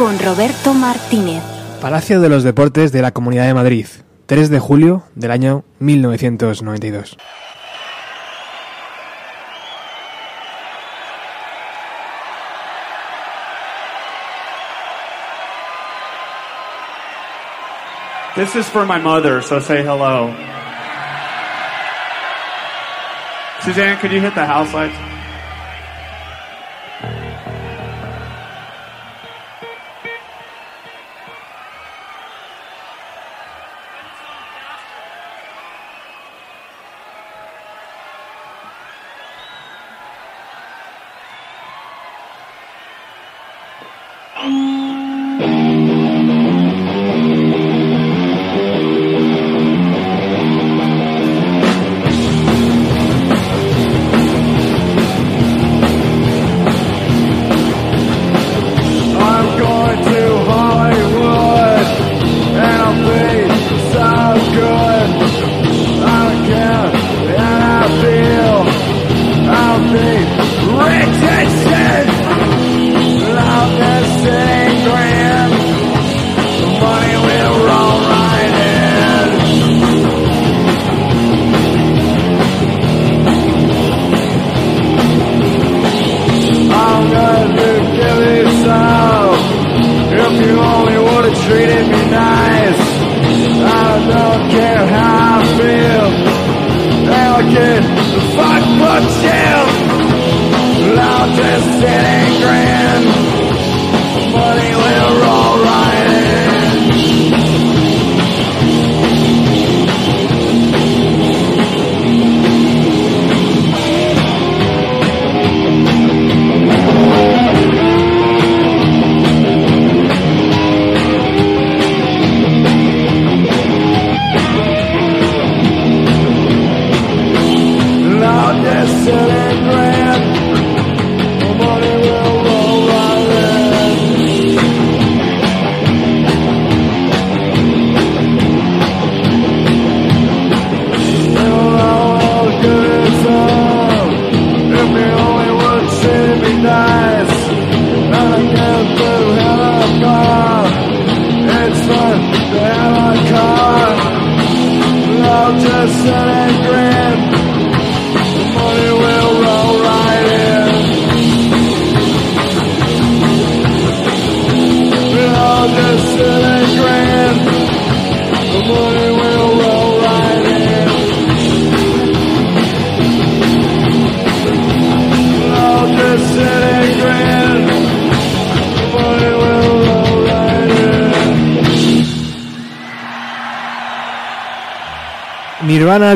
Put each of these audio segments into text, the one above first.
con Roberto Martínez. Palacio de los Deportes de la Comunidad de Madrid, 3 de julio del año 1992. This is for my mother, so say hello. Suzanne, could you hit the house lights?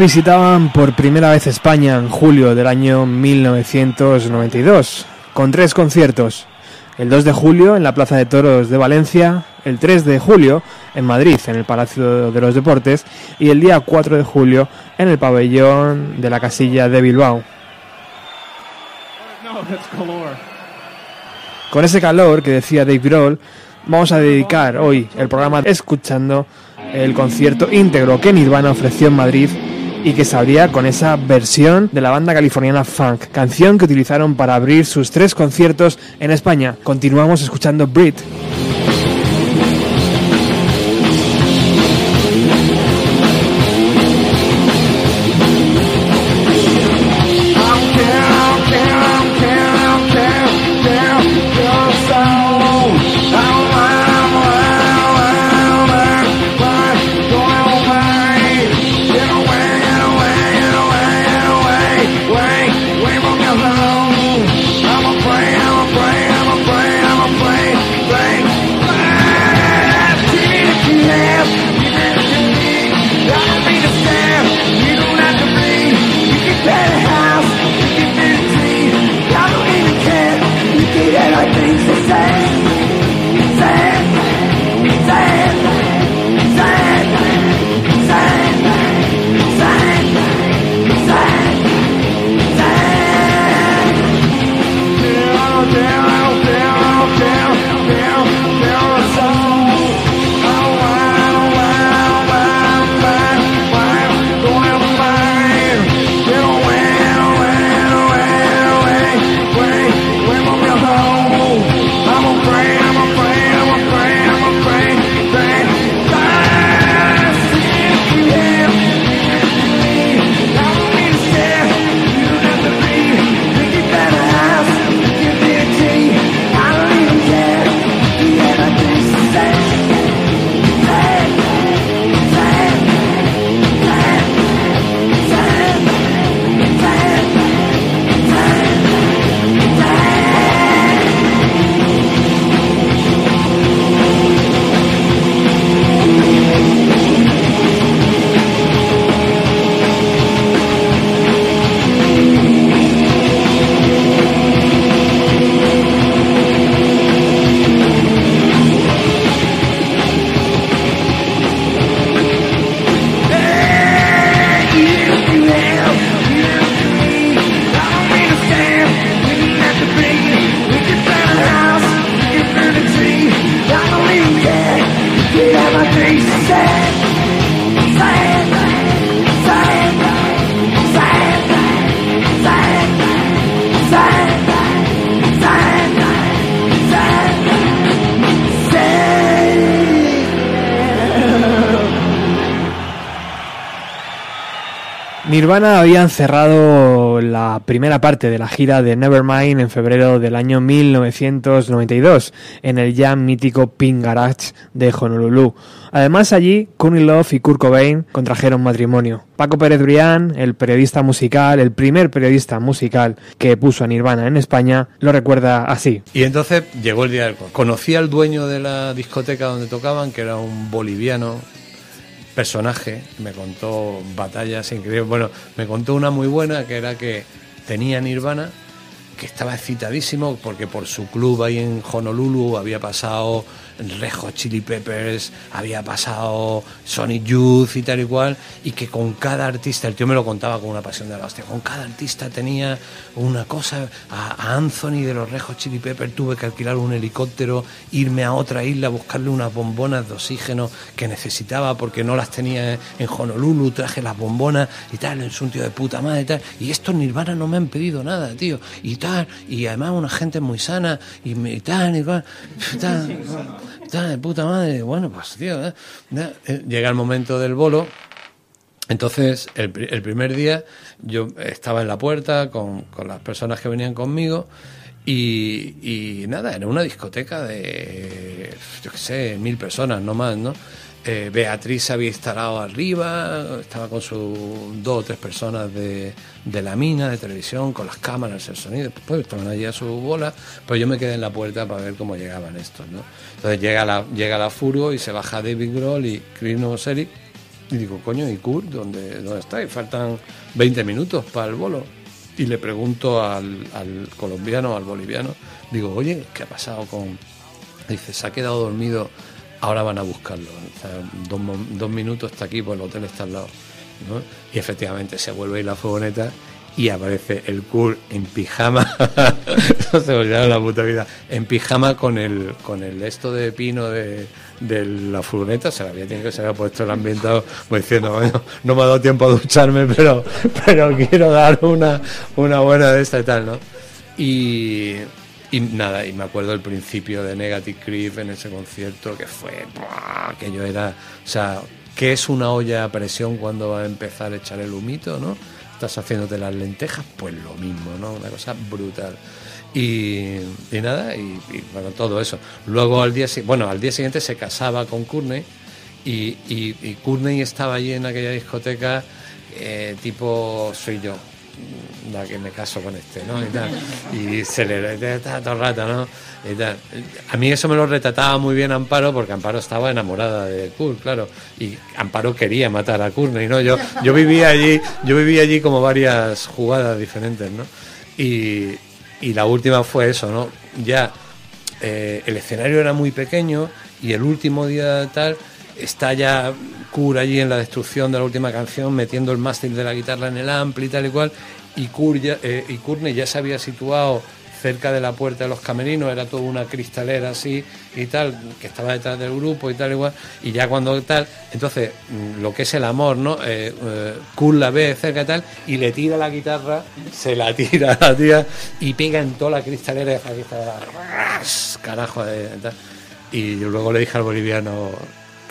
Visitaban por primera vez España en julio del año 1992, con tres conciertos. El 2 de julio en la Plaza de Toros de Valencia, el 3 de julio en Madrid, en el Palacio de los Deportes, y el día 4 de julio en el pabellón de la Casilla de Bilbao. Con ese calor que decía Dave Grohl, vamos a dedicar hoy el programa escuchando el concierto íntegro que Nirvana ofreció en Madrid y que se abría con esa versión de la banda californiana Funk, canción que utilizaron para abrir sus tres conciertos en España. Continuamos escuchando Brit. Nirvana habían cerrado la primera parte de la gira de Nevermind en febrero del año 1992 en el ya mítico Pink Garage de Honolulu. Además allí, Courtney Love y Kurt Cobain contrajeron matrimonio. Paco Pérez Brián, el periodista musical, el primer periodista musical que puso a Nirvana en España, lo recuerda así. Y entonces llegó el día del... Conocí al dueño de la discoteca donde tocaban, que era un boliviano personaje, me contó batallas increíbles. Bueno, me contó una muy buena que era que tenía Nirvana, que estaba excitadísimo porque por su club ahí en Honolulu había pasado Rejo Chili Peppers, había pasado Sonic Youth y tal y cual, y que con cada artista, el tío me lo contaba con una pasión de la hostia, con cada artista tenía una cosa, a, Anthony de los Rejos Chili Peppers tuve que alquilar un helicóptero, irme a otra isla, buscarle unas bombonas de oxígeno que necesitaba porque no las tenía en Honolulu, traje las bombonas y tal, es un tío de puta madre y tal, y estos Nirvana no me han pedido nada, tío, y tal, y además una gente muy sana, y, y tal, y tal, De puta madre. Bueno, pues tío, ¿eh? Eh, llega el momento del bolo. Entonces, el, primer día yo estaba en la puerta con, con las personas que venían conmigo y, y, nada, era una discoteca de, yo qué sé, mil personas, no más, ¿no? Eh, Beatriz había instalado arriba, estaba con sus dos o tres personas de, de, la mina, de televisión, con las cámaras, el sonido, pues estaban allí a su bola, pero yo me quedé en la puerta para ver cómo llegaban estos, ¿no? Entonces llega la, llega Furgo y se baja David Grohl y Chris Novoselic y digo, coño, ¿y Kurt dónde, dónde está? Y faltan 20 minutos para el bolo. Y le pregunto al, al colombiano, al boliviano, digo, oye, ¿qué ha pasado con...? Dice, se ha quedado dormido ahora van a buscarlo. dos, minutos está aquí, pues el hotel está al lado. Y efectivamente se vuelve la furgoneta y aparece el Kurt en pijama, no se olvidaron la puta vida, en pijama con el, con el esto de pino de, de la furgoneta, se había tenido que se había puesto el ambientado, pues diciendo, bueno, no me ha dado tiempo a ducharme, pero, pero quiero dar una, una buena de esta y tal, ¿no? Y, y nada, y me acuerdo el principio de Negative Creep en ese concierto, que fue, que yo era, o sea, ¿qué es una olla a presión cuando va a empezar a echar el humito, no? Estás haciéndote las lentejas, pues lo mismo, ¿no? Una cosa brutal. Y, y nada, y, bueno, todo eso. Luego al día, bueno, al día siguiente se casaba con Courtney y, y, y Courtney estaba allí en aquella discoteca eh, tipo soy yo la que me caso con este, ¿no? Y, se le está todo el rato, ¿no? A mí eso me lo retrataba muy bien Amparo, porque Amparo estaba enamorada de Kurt, claro. Y Amparo quería matar a Courtney, ¿no? Yo, yo vivía allí, yo vivía allí como varias jugadas diferentes, ¿no? Y, y la última fue eso, ¿no? Ya eh, el escenario era muy pequeño y el último día tal está ya Kurt allí en la destrucción de la última canción metiendo el mástil de la guitarra en el ampli y tal y cual y Kurt ya, eh, y ya se había situado cerca de la puerta de los camerinos era toda una cristalera así y tal que estaba detrás del grupo y tal igual y ya cuando tal entonces mm, lo que es el amor no eh, eh, la ve cerca y tal y le tira la guitarra se la tira a la tía y pega en toda la cristalera y la cristalera carajo de, tal. y luego le dije al boliviano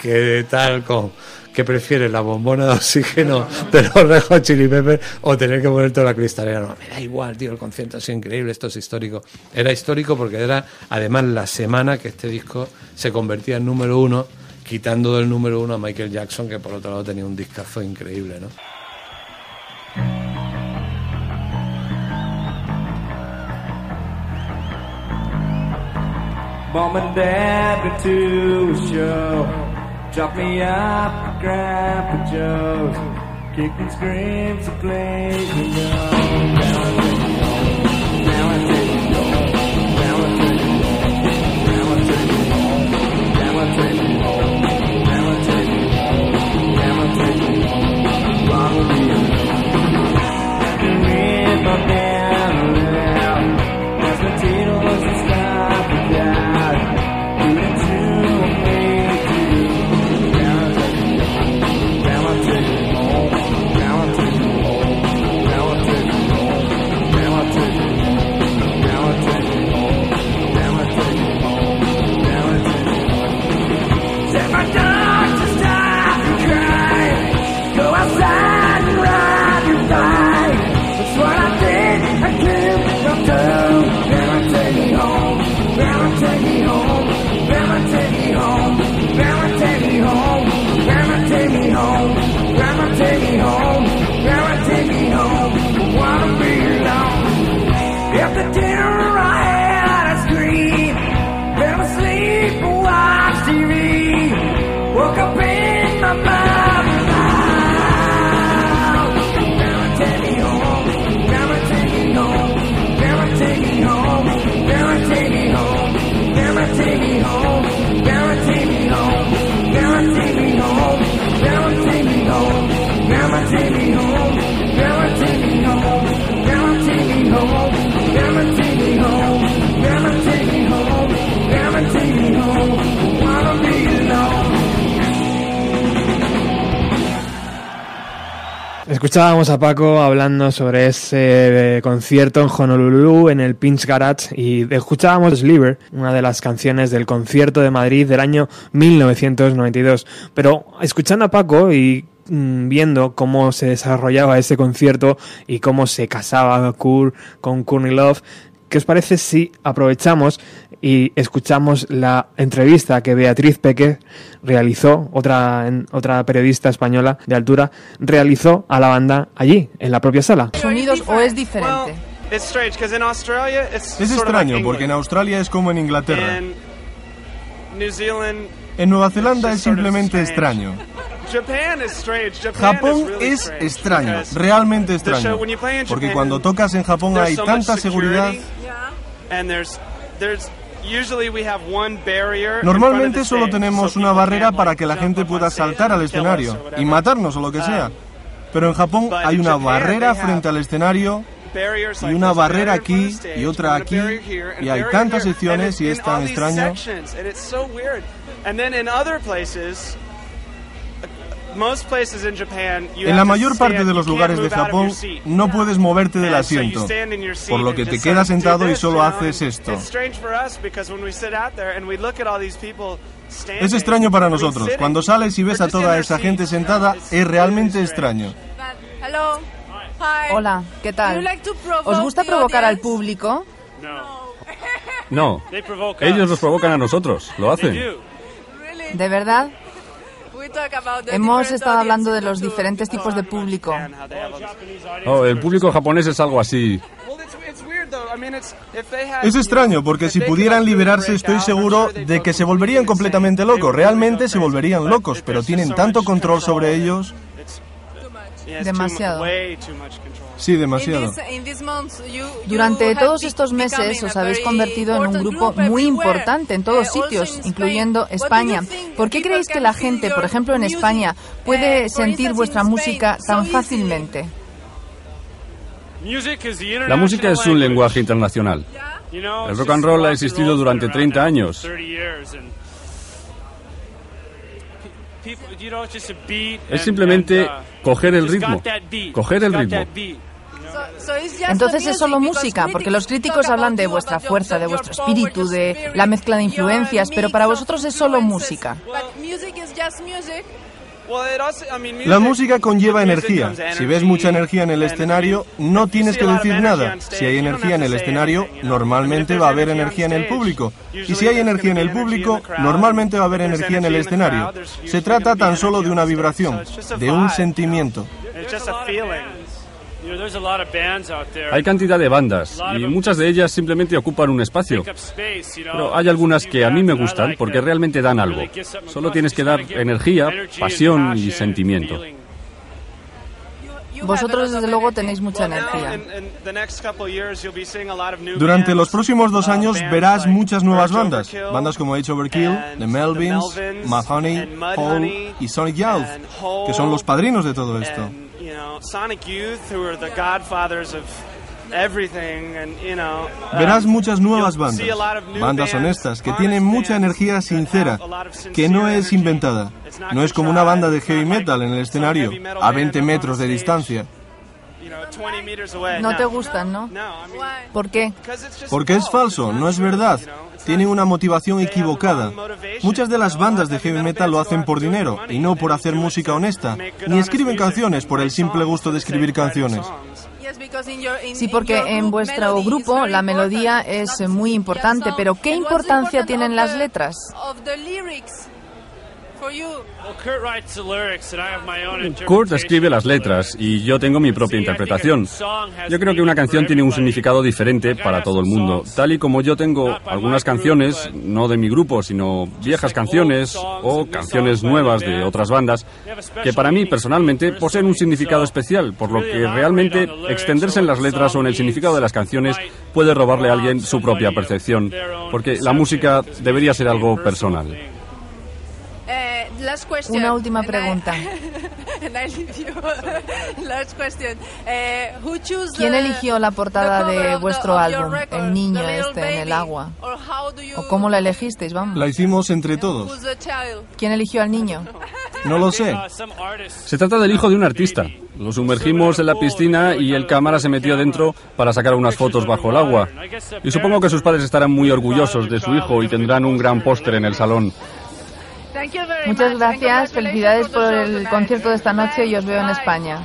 ¿qué tal con que prefieres la bombona de oxígeno de los Red Hot Chili Peppers o tener que poner toda la cristalera? No, me da igual, tío, el concierto sido increíble, esto es histórico. Era histórico porque era además la semana que este disco se convertía en número uno, quitando del número uno a Michael Jackson, que por otro lado tenía un discazo increíble, ¿no? Mom and Dad show. Chop me up, grab Grandpa Joe's. Kick and scream, so please, you know. Escuchábamos a Paco hablando sobre ese eh, concierto en Honolulu, en el Pinch Garage, y escuchábamos Sliver, una de las canciones del concierto de Madrid del año 1992. Pero escuchando a Paco y mm, viendo cómo se desarrollaba ese concierto y cómo se casaba Kurt con Courtney Love, ¿qué os parece si aprovechamos y escuchamos la entrevista que Beatriz Peque realizó, otra, en- otra periodista española de altura, realizó a la banda allí, en la propia sala? Unidos o es diferente? Es extraño porque en. Australia es como en Inglaterra. En Nueva Zelanda es simplemente extraño. Japón es extraño, realmente extraño, porque cuando tocas en Japón hay tanta seguridad. Normalmente solo tenemos una barrera para que la gente pueda saltar al escenario y matarnos o lo que sea. Pero en Japón hay una barrera frente al escenario y una barrera aquí y otra aquí y hay tantas secciones y es tan extraño. En la mayor parte de los lugares de move out of Japón your seat. no puedes moverte del asiento, por lo and que te quedas sentado do y solo haces esto. Es extraño para nosotros. Cuando sales y ves a toda esa gente sentada, es realmente extraño. Hola, ¿qué tal? ¿Os gusta provocar al público? No, ellos nos provocan a nosotros, lo hacen. ¿De verdad? We talk about the Hemos estado hablando de los diferentes tipos de público. Oh, el público japonés es algo así. Es extraño porque si pudieran liberarse estoy seguro de que se volverían completamente locos, realmente se volverían locos, pero tienen tanto control sobre ellos. Demasiado. Sí, demasiado. Durante have todos estos meses os a habéis very convertido en un important grupo group muy importante en Uh, todos sitios, Spain. incluyendo What do you España. think ¿Por qué creéis que can la gente, por your ejemplo en music, España, uh, puede sentir vuestra música tan so easily? fácilmente? La música es un lenguaje internacional. El rock and roll ha existido durante 30 años. Es simplemente coger el ritmo. Coger el ritmo. Entonces es solo music, música, because porque los critics críticos talk hablan de vuestra fuerza, de your vuestro espíritu, de spirit, la mezcla de influencias, pero mix para of vosotros es solo música. La music- música conlleva energía. Si ves energy, mucha energía en el escenario, no if you tienes see que a lot of decir energy nada. Si hay you don't energía en have el to say escenario, normalmente va a haber energy energía on en el stage, público. Y si hay energía en el be energy in público, normalmente va a haber energía en el energy in the escenario. Se trata tan solo energy de on una stage. vibración, So it's just a de un sentimiento. Hay cantidad de bandas y muchas de ellas simplemente ocupan un espacio. Pero hay algunas que a mí me gustan porque realmente dan algo. Solo tienes que dar energía, pasión y sentimiento. Vosotros desde luego tenéis mucha energía. Durante bands, los próximos dos uh, años bands verás muchas nuevas bandas. Bandas como H Overkill, The Melvins, Mudhoney, Hole y Sonic Youth, que son los padrinos de todo esto. And, you know, Sonic Youth, who are the godfathers of everything, and you know. um, Verás muchas nuevas bandas, bandas honestas que tienen mucha energía sincera, que no es inventada. No es como una banda de heavy metal en el escenario, a band 20 up on metros de distancia. No No. te gustan, ¿no? ¿Por qué? Porque es falso, no es verdad. Tiene una motivación equivocada. Muchas de las bandas de heavy metal lo hacen por dinero y no por hacer música honesta, ni escriben canciones por el simple gusto de escribir canciones. Sí, porque en vuestro grupo la melodía es muy importante, pero ¿qué importancia tienen las letras? Kurt escribe las letras y yo tengo mi propia interpretación. Yo creo que una canción tiene un significado diferente para todo el mundo. Tal y como yo tengo algunas canciones, no de mi grupo, sino viejas canciones o canciones nuevas de otras bandas, que para mí personalmente poseen un significado especial, por lo que realmente extenderse en las letras o en el significado de las canciones puede robarle a alguien su propia percepción, porque la música debería ser algo personal. Last question. Una última pregunta. Eh, ¿Quién the- eligió la portada de vuestro álbum, El niño este en el agua? ¿O cómo la elegisteis? Vamos. La hicimos entre todos. Who's the child? ¿Quién eligió al niño? No lo sé. Se trata del hijo de un artista. Lo sumergimos en la piscina y el cámara se metió dentro para sacar unas fotos bajo el agua. Y supongo que sus padres estarán muy orgullosos de su hijo y tendrán un gran póster en el salón. Thank you very Muchas gracias, felicidades por el tonight. concierto de esta noche y os veo en. España.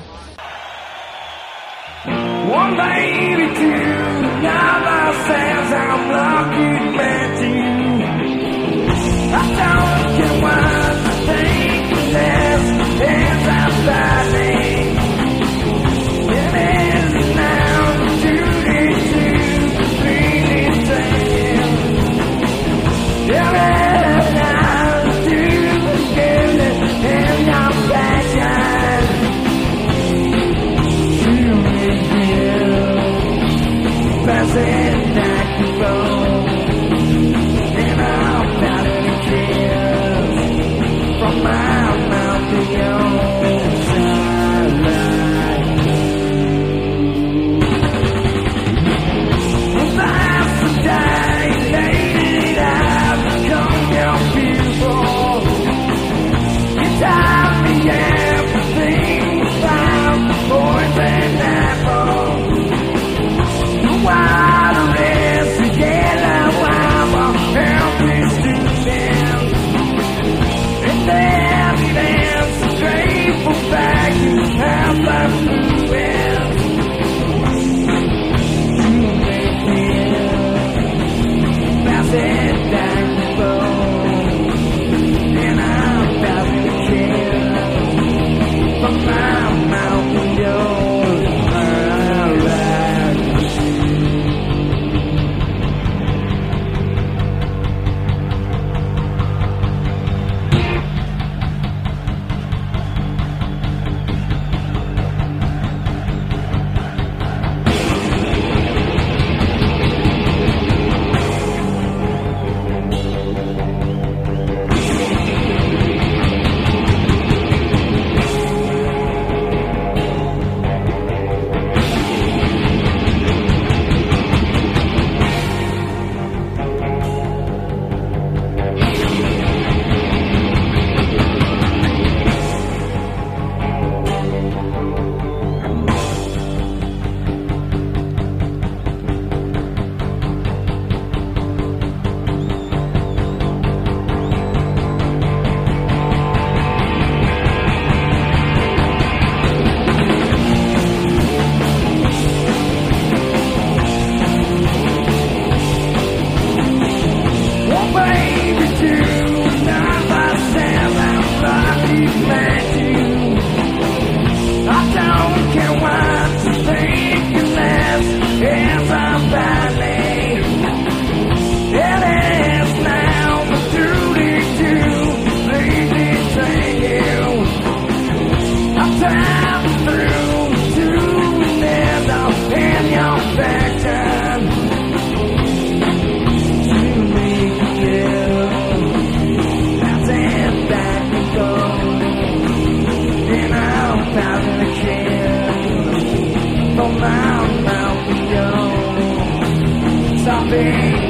Stopping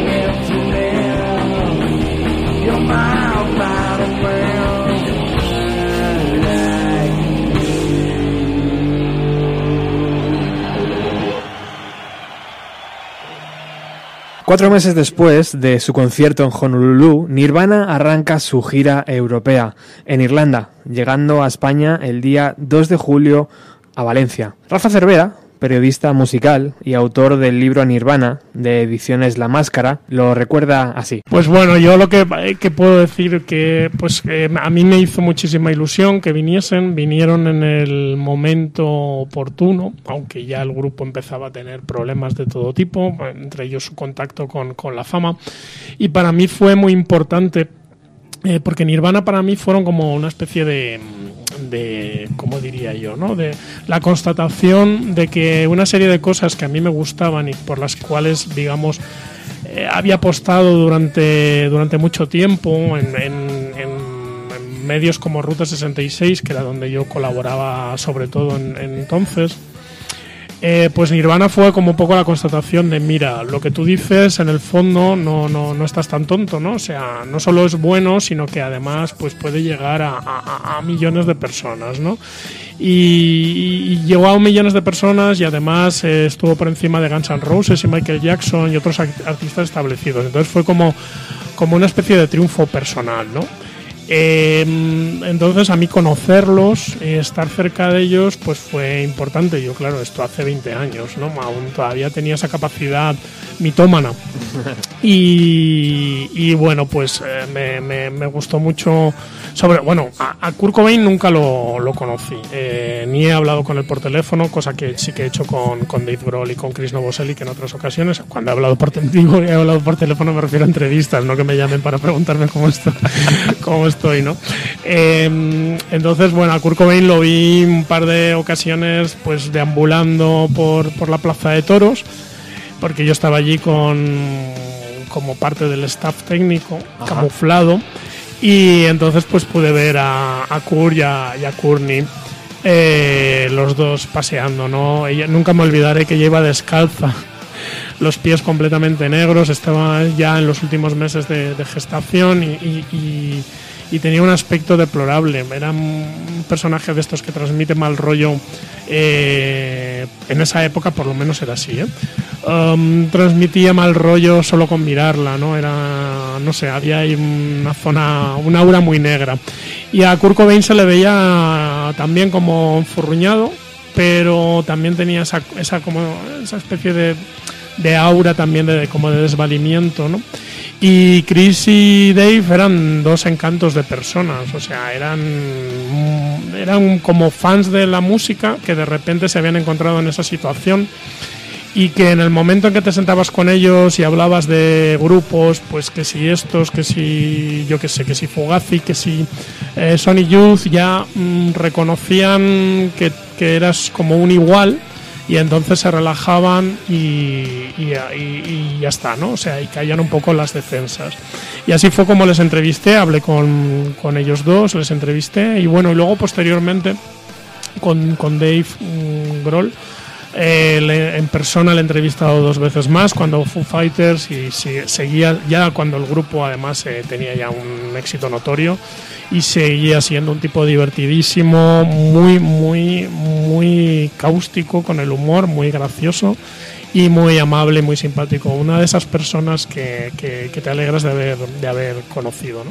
Cuatro meses después de su concierto en Honolulu, Nirvana arranca su gira europea en Irlanda, llegando a España el día 2 de julio a Valencia. Rafa Cervera, periodista musical y autor del libro Nirvana de ediciones La Máscara, lo recuerda así. Pues bueno, yo lo que, que puedo decir que pues que a mí me hizo muchísima ilusión que viniesen, vinieron en el momento oportuno, aunque ya el grupo empezaba a tener problemas de todo tipo, entre ellos su contacto con, con la fama, y para mí fue muy importante eh, porque Nirvana para mí fueron como una especie de, de, ¿cómo diría yo? ¿no? De la constatación de que una serie de cosas que a mí me gustaban y por las cuales, digamos, eh, había apostado durante, durante mucho tiempo en, en- medios como Ruta 66, que era donde yo colaboraba sobre todo en entonces, eh, pues Nirvana fue como un poco la constatación de, mira, lo que tú dices en el fondo no, no, no estás tan tonto, ¿no? O sea, no solo es bueno, sino que además pues puede llegar a, a- millones de personas, ¿no? Y, llegó a millones de personas y además eh, estuvo por encima de Guns N' Roses y Michael Jackson y otros artistas establecidos. Entonces fue como, como una especie de triunfo personal, ¿no? Eh, entonces a mí conocerlos, eh, estar cerca de ellos, pues fue importante. Yo, claro, esto hace 20 años, ¿no? Aún todavía tenía esa capacidad mitómana. Y, y bueno, pues eh, me, me- me gustó mucho. Sobre, bueno, a, a Kurt Cobain nunca lo, lo conocí, eh, ni he hablado con él por teléfono, cosa que sí que he hecho con, con Dave Grohl y con Chris Novoselic en otras ocasiones. Cuando he hablado por, digo, he hablado por teléfono me refiero a entrevistas, no que me llamen para preguntarme cómo estoy, cómo estoy ¿no? Eh, entonces, bueno, a Kurt Cobain lo vi un par de ocasiones pues deambulando por, por la Plaza de Toros porque yo estaba allí con como parte del staff técnico Ajá. camuflado y entonces pues pude ver a, a Kurt y a, y a Courtney eh, los dos paseando no ella nunca me olvidaré que iba descalza los pies completamente negros estaba ya en los últimos meses de, de gestación y, y- y- y tenía un aspecto deplorable era un personaje de estos que transmite mal rollo eh, en esa época por lo menos era así ¿eh? Um, transmitía mal rollo solo con mirarla, ¿no? Era, no sé, había ahí una zona, una aura muy negra. Y a Kurt Cobain se le veía también como enfurruñado, pero también tenía esa, esa, como, esa especie de, de aura también de, como de desvalimiento, ¿no? Y Chris y Dave eran dos encantos de personas, o sea, eran, eran como fans de la música que de repente se habían encontrado en esa situación y que en el momento en que te sentabas con ellos y hablabas de grupos, pues que si estos, que si yo que sé, que si Fugazi, que si eh, Sony Youth, ya mm, reconocían que, que eras como un igual y entonces se relajaban y, ya está, ¿no? O sea, y caían un poco las defensas. Y así fue como les entrevisté, hablé con, con ellos dos, les entrevisté y bueno, y luego posteriormente con, con Dave mm, Grohl. Eh, le- en persona le he entrevistado dos veces más cuando Foo Fighters y seguía ya cuando el grupo además eh, tenía ya un éxito notorio y seguía siendo un tipo divertidísimo, muy, muy, muy cáustico con el humor, muy gracioso y muy amable, muy simpático. Una de esas personas que, que- que te alegras de haber, de haber conocido. ¿no?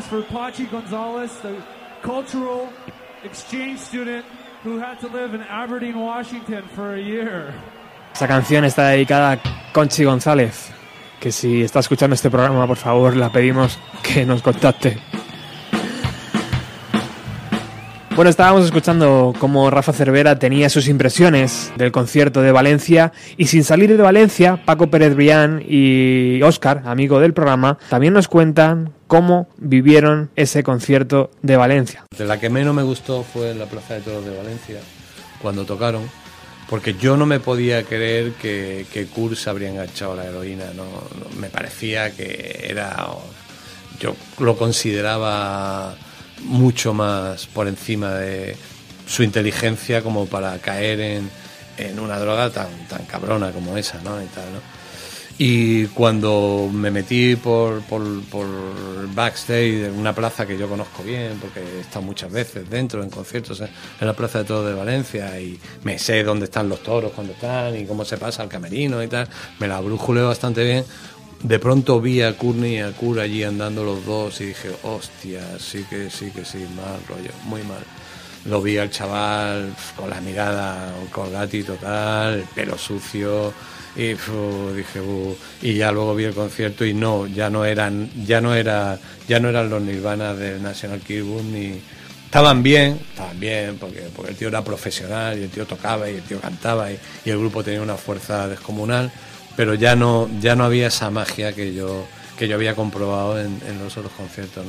Is for Pachi Gonzalez, the cultural exchange student who had to live in Aberdeen, Washington for a year. Esta canción está dedicada a Conchi González, que si está escuchando este programa, por favor, la pedimos que nos contacte. Bueno, estábamos escuchando cómo Rafa Cervera tenía sus impresiones del concierto de Valencia y sin salir de Valencia, Paco Pérez Brián y Óscar, amigo del programa, también nos cuentan cómo vivieron ese concierto de Valencia. De la que menos me gustó fue en la Plaza de Toros de Valencia, cuando tocaron, porque yo no me podía creer que, que Kurt se habría enganchado la heroína, no, me parecía que era, yo lo consideraba mucho más por encima de su inteligencia como para caer en, en una droga tan, tan cabrona como esa, ¿no? Y cuando me metí por, por, por backstage en una plaza que yo conozco bien, porque he estado muchas veces dentro en conciertos en la Plaza de Toros de Valencia y me sé dónde están los toros cuando están y cómo se pasa al camerino y tal, me la brújuleo bastante bien. De pronto vi a Courtney y a Kur allí andando los dos y dije, hostia, sí que sí que sí, mal rollo, muy mal. Lo vi al chaval con la mirada colgati total, el pelo sucio, y dije "Bu". y ya luego vi el concierto y no ya no eran ya no era ya no eran los Nirvana del National Keyboard ni estaban bien estaban bien porque porque el tío era profesional y el tío tocaba y el tío cantaba y, el grupo tenía una fuerza descomunal pero ya no ya no había esa magia que yo que yo había comprobado en, en los otros conciertos.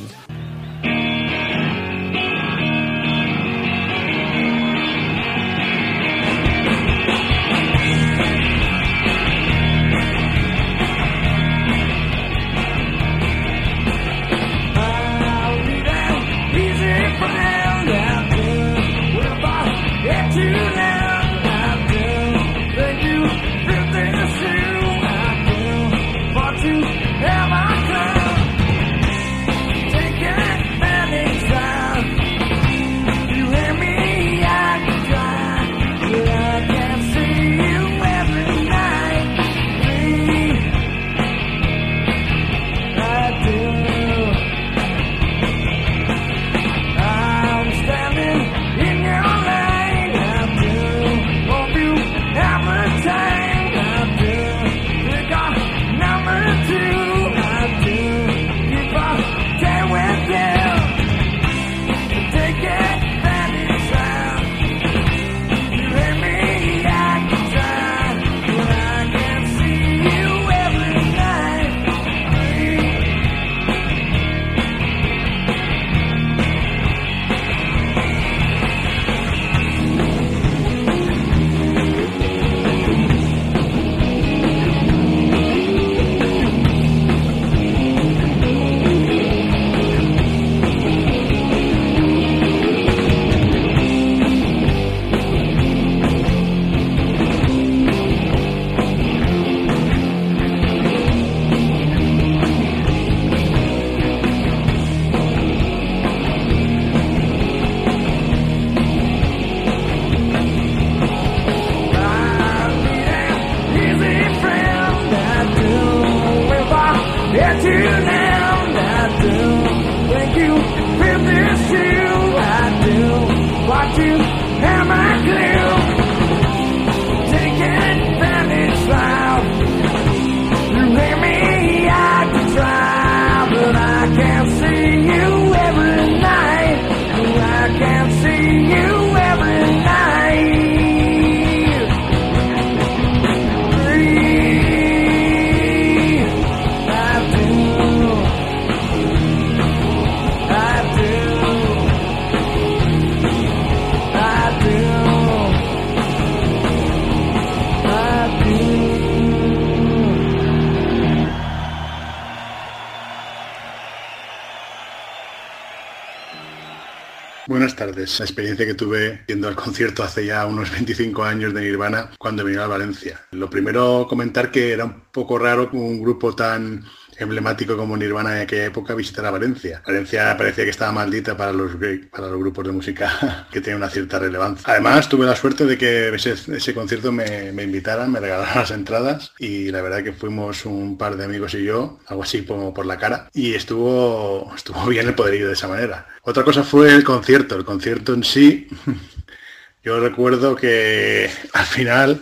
La experiencia que tuve yendo al concierto hace ya unos 25 años de Nirvana cuando vino a Valencia. Lo primero comentar que era un poco raro que un grupo tan emblemático como Nirvana en aquella época visitara Valencia. Valencia parecía que estaba maldita para los, para los grupos de música que tienen una cierta relevancia. Además tuve la suerte de que ese, concierto me, me, invitaran, me regalaran las entradas y la verdad que fuimos un par de amigos y yo, algo así como por la cara, y estuvo, estuvo bien el poder ir de esa manera. Otra cosa fue el concierto, el concierto en sí. Yo recuerdo que al final,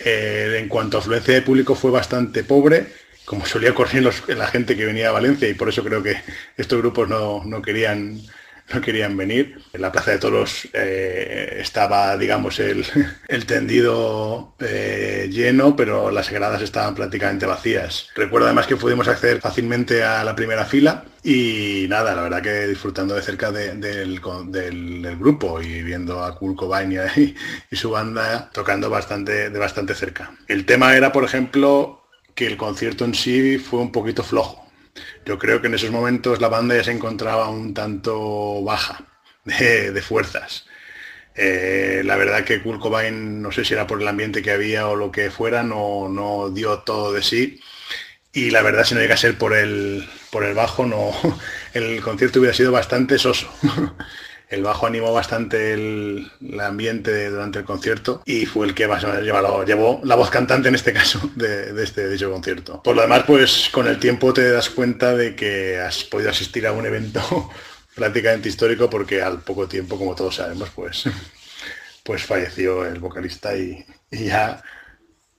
eh, en cuanto a afluencia de público, fue bastante pobre como solía los, la gente que venía a Valencia y por eso creo que estos grupos no, no querían no querían venir. En la Plaza de Toros eh, estaba, digamos, el, el tendido eh, lleno, pero las gradas estaban prácticamente vacías. Recuerdo además que pudimos acceder fácilmente a la primera fila y nada, la verdad que disfrutando de cerca de, del, del, grupo y viendo a Kurt y, y su banda tocando bastante, de bastante cerca. El tema era, por ejemplo, que el concierto en sí fue un poquito flojo. Yo creo que en esos momentos la banda ya se encontraba un tanto baja de, fuerzas. Eh, la verdad que Kurt no sé si era por el ambiente que había o lo que fuera, no, no dio todo de sí. Y la verdad, si no llega a ser por el, por el bajo, no, el concierto hubiera sido bastante soso. el bajo animó bastante el, ambiente durante el concierto y fue el que más o menos llevó, la voz cantante en este caso de, este dicho concierto. Por lo demás, pues con el tiempo te das cuenta de que has podido asistir a un evento prácticamente histórico porque al poco tiempo, como todos sabemos, pues, pues falleció el vocalista y ya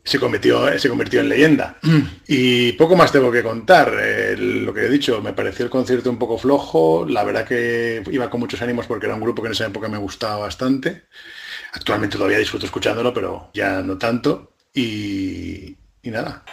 se convirtió, se convirtió en leyenda. Y poco más tengo que contar. Eh, lo que he dicho, me pareció el concierto un poco flojo. La verdad que iba con muchos ánimos porque era un grupo que en esa época me gustaba bastante. Actualmente todavía disfruto escuchándolo, pero ya no tanto. Y, y nada.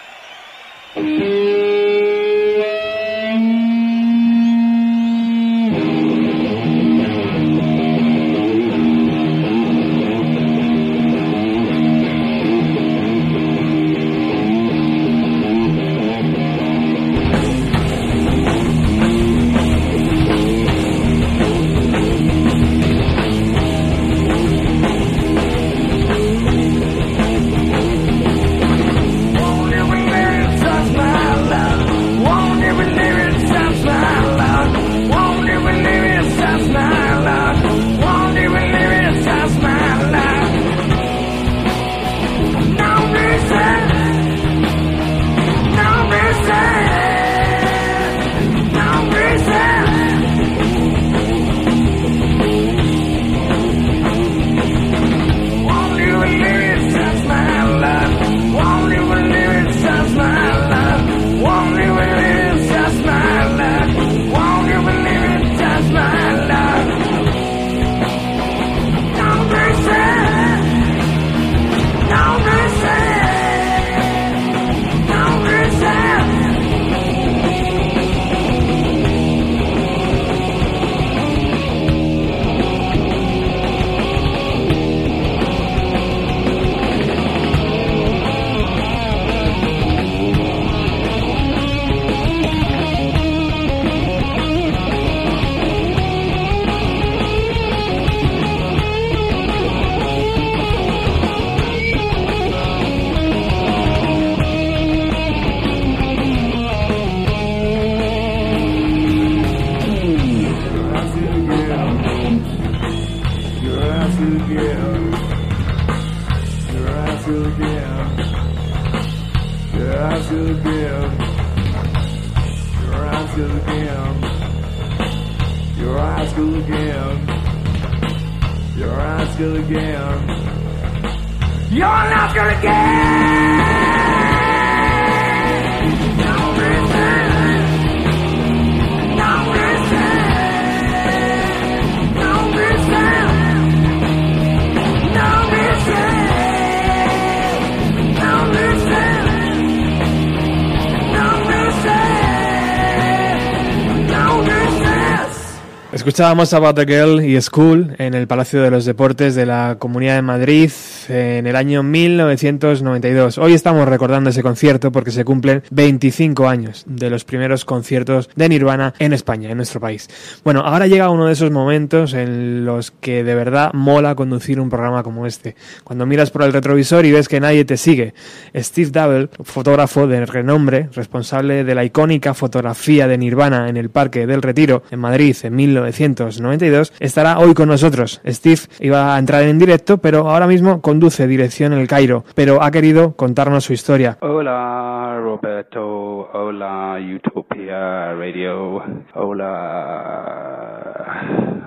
Escuchábamos About the Girl y School en el Palacio de los Deportes de la Comunidad de Madrid en el año 1992. Hoy estamos recordando ese concierto porque se cumplen 25 años de los primeros conciertos de Nirvana en España, en nuestro país. Bueno, ahora llega uno de esos momentos en los que de verdad mola conducir un programa como este. Cuando miras por el retrovisor y ves que nadie te sigue. Steve Double, fotógrafo de renombre, responsable de la icónica fotografía de Nirvana en el Parque del Retiro en Madrid en 1992, estará hoy con nosotros. Steve iba a entrar en directo, pero ahora mismo conduce dirección El Cairo, pero ha querido contarnos su historia. Hola Roberto, hola Utopia Radio, hola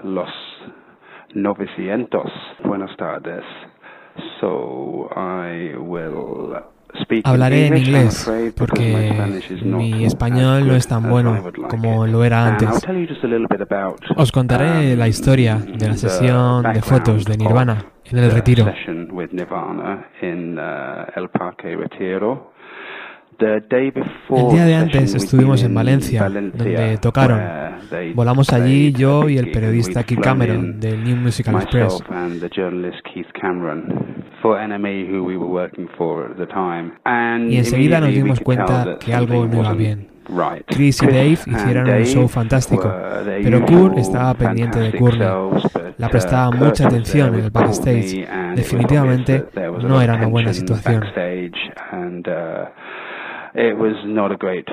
los 900. Buenas tardes. So I will Hablaré en inglés porque mi español no es tan bueno como lo era antes. Os contaré um, la historia de la sesión de fotos de Nirvana en el Retiro. session with Nirvana in uh, El día de antes estuvimos en Valencia, donde tocaron. Volamos allí yo y el periodista Keith Cameron del New Musical Express. Y enseguida nos dimos cuenta que algo no iba bien. Chris y Dave and hicieron un show fantástico, pero Kurt estaba pendiente de Courtney. uh, prestaba Kurt mucha atención en el backstage. Definitivamente no era una buena situación. It was not a great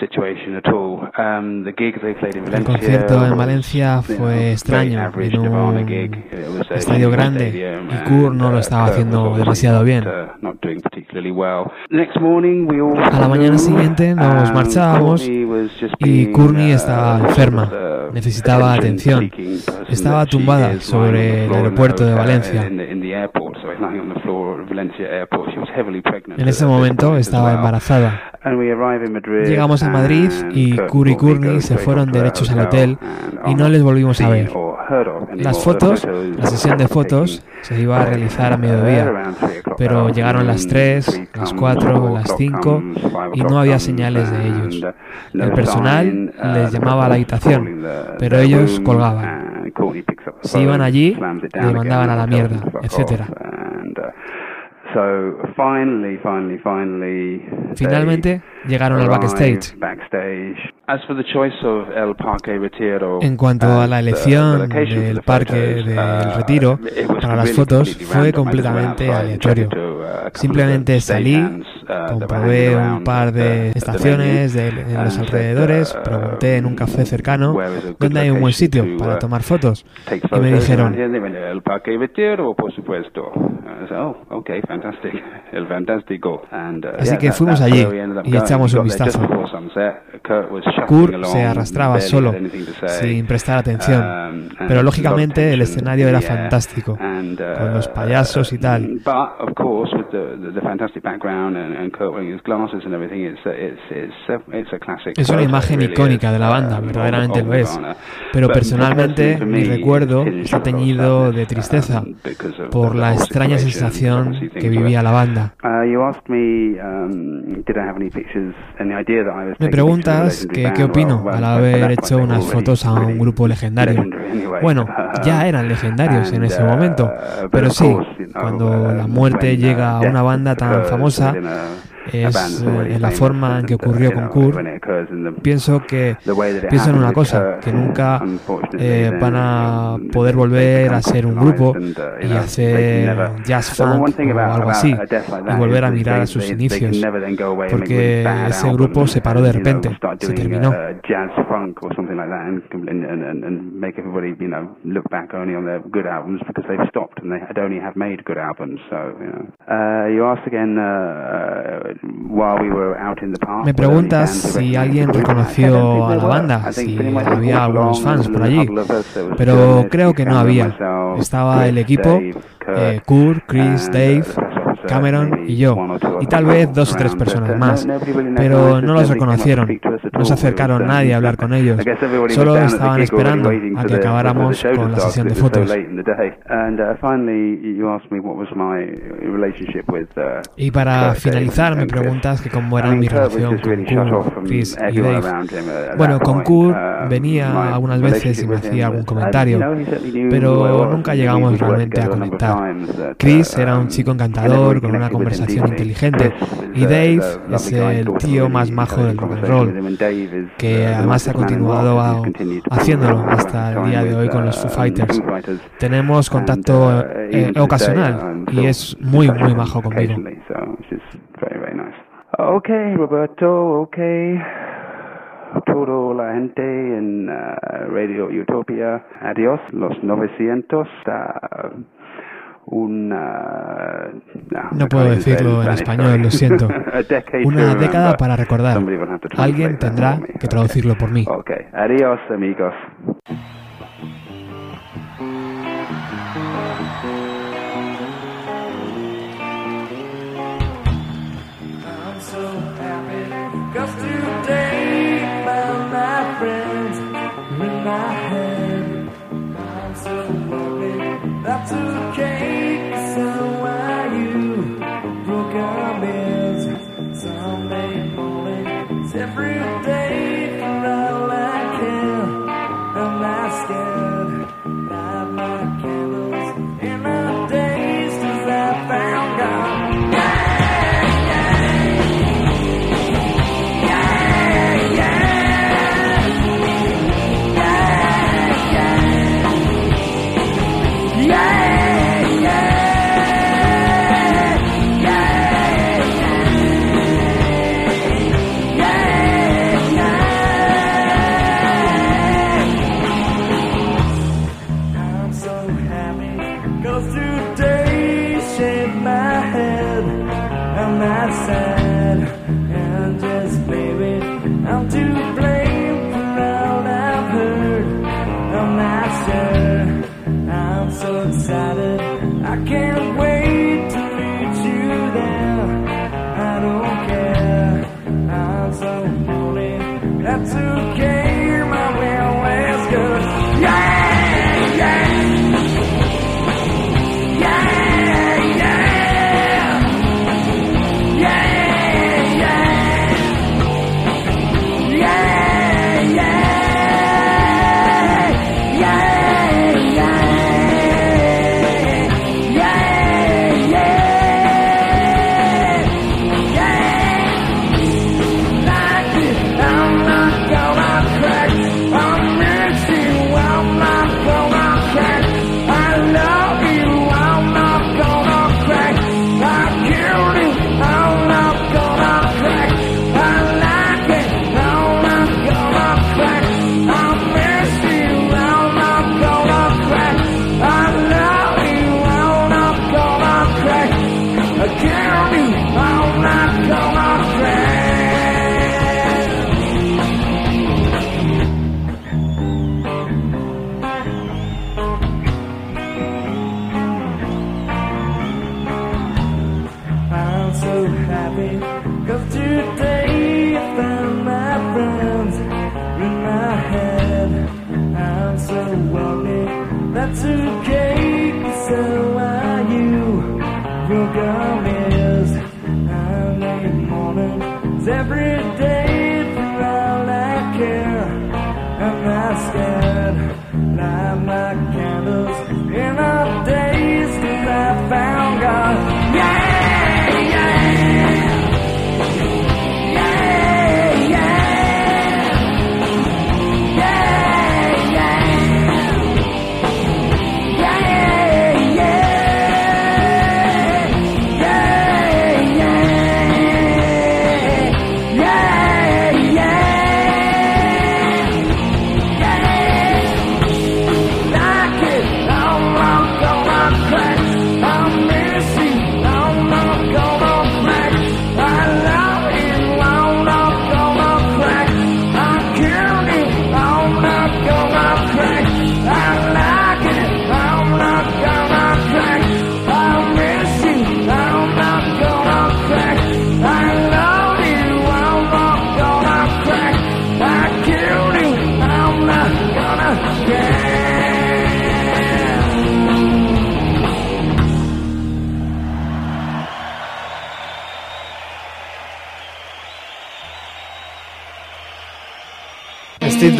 situation at all. Um, the gig they played in El Valencia concierto en was, Valencia fue extraño, en un estadio grande y Kurt no lo uh, estaba haciendo demasiado not, bien. not doing particularly well. Next morning we all A la mañana siguiente nos and marchábamos y Courtney uh, estaba enferma, necesitaba atención. Estaba tumbada sobre el aeropuerto de Valencia. En ese momento estaba embarazada. Llegamos a Madrid y Kurt y Courtney se fueron derechos al hotel y no les volvimos a ver. Las fotos, la sesión de fotos se iba a realizar a mediodía, pero llegaron las 3, las 4, las 5 y no había señales de ellos. El personal les llamaba a la habitación, pero ellos colgaban. Si iban allí, le mandaban a la mierda, etcétera. Finalmente llegaron al backstage. En cuanto a la the- elección del parque del uh, retiro para las fotos fue completamente aleatorio. uh, Simplemente salí, uh, comprobé un par de estaciones de- en los alrededores, uh, pregunté en un café cercano dónde hay un buen sitio para uh, tomar fotos y me dijeron, El Parque Retiro, por supuesto. Uh, Así que fuimos allí y. echamos un vistazo. sunset. Kurt se arrastraba solo, sin prestar atención, Um, pero lógicamente el escenario era fantástico, uh, con los payasos y tal. Es una imagen icónica de la banda, um, verdaderamente lo es. Pero personalmente mi recuerdo está teñido de tristeza um, por la extraña sensación que vivía la banda. Me, um, preguntas que qué opino al haber hecho unas fotos a un grupo legendario. Bueno, ya Um, eran legendarios en ese momento, pero sí, cuando la muerte when, uh, llega a una banda tan famosa, es eh, la forma en que uh, ocurrió con Kurt. Pienso que pienso en una cosa, Kurt, que nunca eh, van a poder volver a ser un grupo uh, y hacer jazz funk o algo así y volver a mirar a sus inicios porque ese grupo se paró de repente, se terminó. Me preguntas si alguien reconoció a la banda, si había algunos fans por allí, pero creo que no había. Estaba el equipo, eh, Kurt, Chris, uh, Dave, Cameron y yo, y tal vez dos o tres personas más, pero no los reconocieron, no se acercaron nadie a hablar con ellos, solo estaban esperando a que acabáramos con la sesión de fotos. Y para finalizar me preguntas que cómo era mi relación con Kurt, Chris y Dave. Bueno, con Kurt venía algunas veces y me hacía algún comentario, pero nunca llegamos realmente a conectar. Chris era un chico encantador, con una conversación inteligente. Y Dave es el tío más majo del rock and roll, que además ha continuado haciéndolo hasta el día de hoy con los Foo Fighters. Tenemos contacto eh, ocasional y es muy, muy majo conmigo. Ok, Roberto, ok. Todo la gente en Radio Utopia. Adiós, los 900. Uh, no, puedo decirlo en español, lo siento. Una década para recordar. Alguien tendrá que traducirlo por mí. Adiós amigos.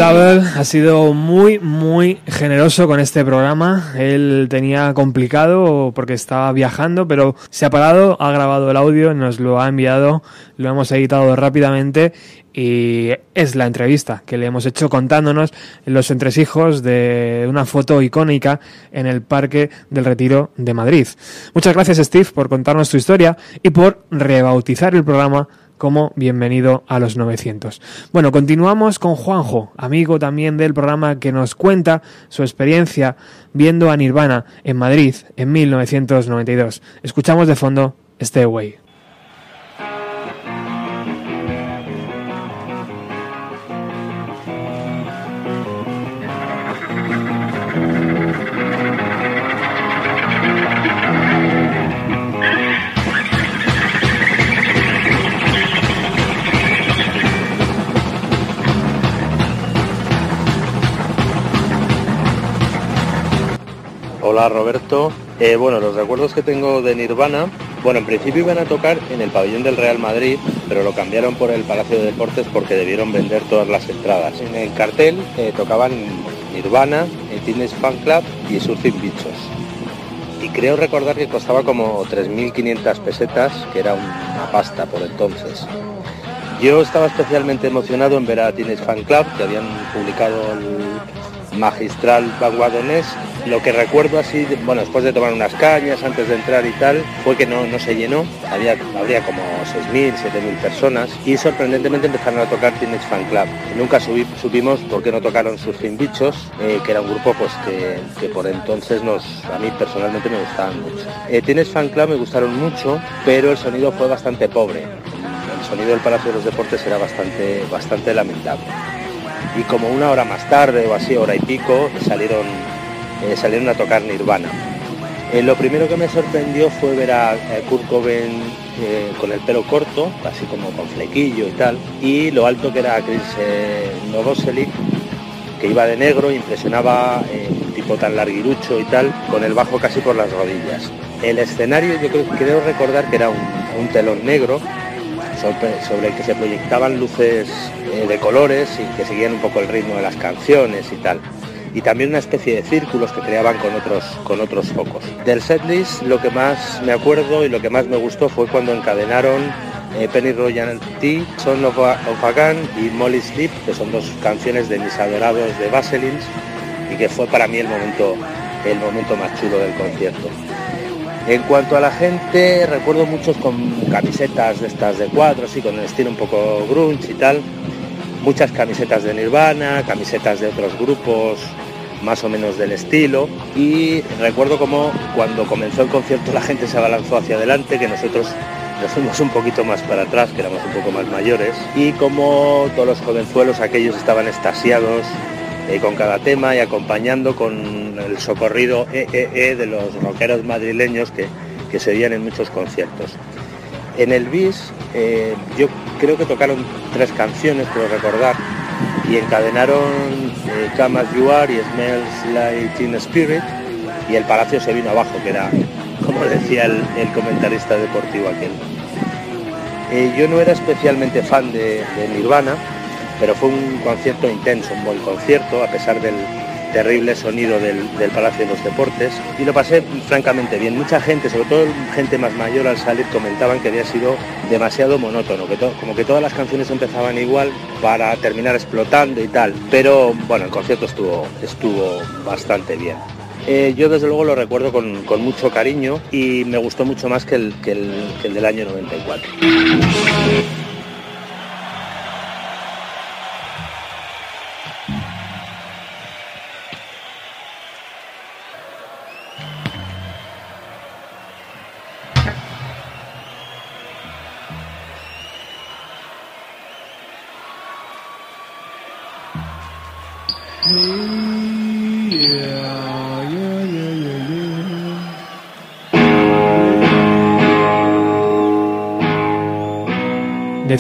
Double ha sido muy, muy generoso con este programa. Él tenía complicado porque estaba viajando, pero se ha parado, ha grabado el audio, nos lo ha enviado, lo hemos editado rápidamente y es la entrevista que le hemos hecho contándonos los entresijos de una foto icónica en el Parque del Retiro de Madrid. Muchas gracias Steve por contarnos tu historia y por rebautizar el programa como Bienvenido a los 900. Bueno, continuamos con Juanjo, amigo también del programa que nos cuenta su experiencia viendo a Nirvana en Madrid en 1992. Escuchamos de fondo Stay Away. Roberto. Eh, bueno, los recuerdos que tengo de Nirvana, bueno, en principio iban a tocar en el pabellón del Real Madrid, pero lo cambiaron por el Palacio de Deportes porque debieron vender todas las entradas. En el cartel eh, tocaban Nirvana, el Teenage Fan Club y Surfing Bichos. Y creo recordar que costaba como 3.500 pesetas, que era una pasta por entonces. Yo estaba especialmente emocionado en ver a Teenage Fan Club, que habían publicado el magistral vanguardonés. Lo que recuerdo así, bueno, después de tomar unas cañas, antes de entrar y tal, fue que no, no se llenó. Había, habría como 6.000, 7.000 personas y sorprendentemente empezaron a tocar Teenage Fan Club. Nunca subí- supimos por qué no tocaron Surfing Bichos, eh, que era un grupo pues que, que por entonces nos, a mí personalmente me gustaban mucho. Eh, Teenage Fan Club me gustaron mucho, pero el sonido fue bastante pobre. El sonido del Palacio de los Deportes era bastante, bastante lamentable y como una hora más tarde o así, hora y pico, salieron, eh, salieron a tocar Nirvana. Eh, lo primero que me sorprendió fue ver a, a Kurt Cobain eh, con el pelo corto, así como con flequillo y tal, y lo alto que era Chris eh, Novoselic, que iba de negro, impresionaba eh, un tipo tan larguirucho y tal, con el bajo casi por las rodillas. El escenario yo creo, creo recordar que era un, un telón negro sobre, el que se proyectaban luces eh, de colores y que seguían un poco el ritmo de las canciones y tal. Y también una especie de círculos que creaban con otros, con otros focos. Del setlist lo que más me acuerdo y lo que más me gustó fue cuando encadenaron eh, Penny Royalty, Son of a, Gun y Molly Sleep, que son dos canciones de mis adorados de Vaselins y que fue para mí el momento, el momento más chulo del concierto. En cuanto a la gente, recuerdo muchos con camisetas de estas de cuadros y con el estilo un poco grunge y tal. Muchas camisetas de Nirvana, camisetas de otros grupos más o menos del estilo. Y recuerdo como cuando comenzó el concierto la gente se abalanzó hacia adelante, que nosotros nos fuimos un poquito más para atrás, que éramos un poco más mayores. Y como todos los jovenzuelos aquellos estaban estasiados eh, con cada tema y acompañando con el socorrido EEE de los rockeros madrileños que, que se veían en muchos conciertos. En el bis eh, yo creo que tocaron tres canciones, creo recordar, y encadenaron eh, You Are y Smells Like Teen Spirit, y el palacio se vino abajo, que era, como decía el, comentarista deportivo aquel. Eh, yo no era especialmente fan de Nirvana, pero fue un concierto intenso, un buen concierto, a pesar del terrible sonido del, del Palacio de los Deportes, y lo pasé francamente bien. Mucha gente, sobre todo gente más mayor al salir, comentaban que había sido demasiado monótono, que como que todas las canciones empezaban igual para terminar explotando y tal, pero bueno, el concierto estuvo, estuvo bastante bien. Eh, yo desde luego lo recuerdo con, con mucho cariño y me gustó mucho más que el, que el, que el del año 94.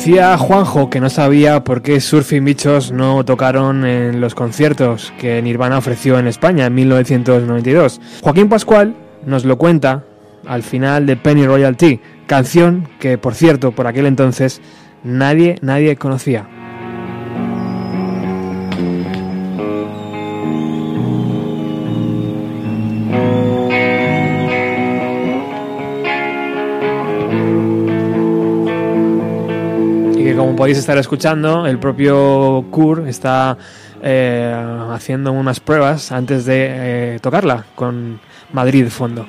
Decía Juanjo que no sabía por qué Surfing Bichos no tocaron en los conciertos que Nirvana ofreció en España en 1992. Joaquín Pascual nos lo cuenta al final de Penny Royalty, canción que, por cierto, por aquel entonces nadie, nadie conocía. Podéis estar escuchando, el propio Kur está eh, haciendo unas pruebas antes de eh, tocarla con Madrid fondo.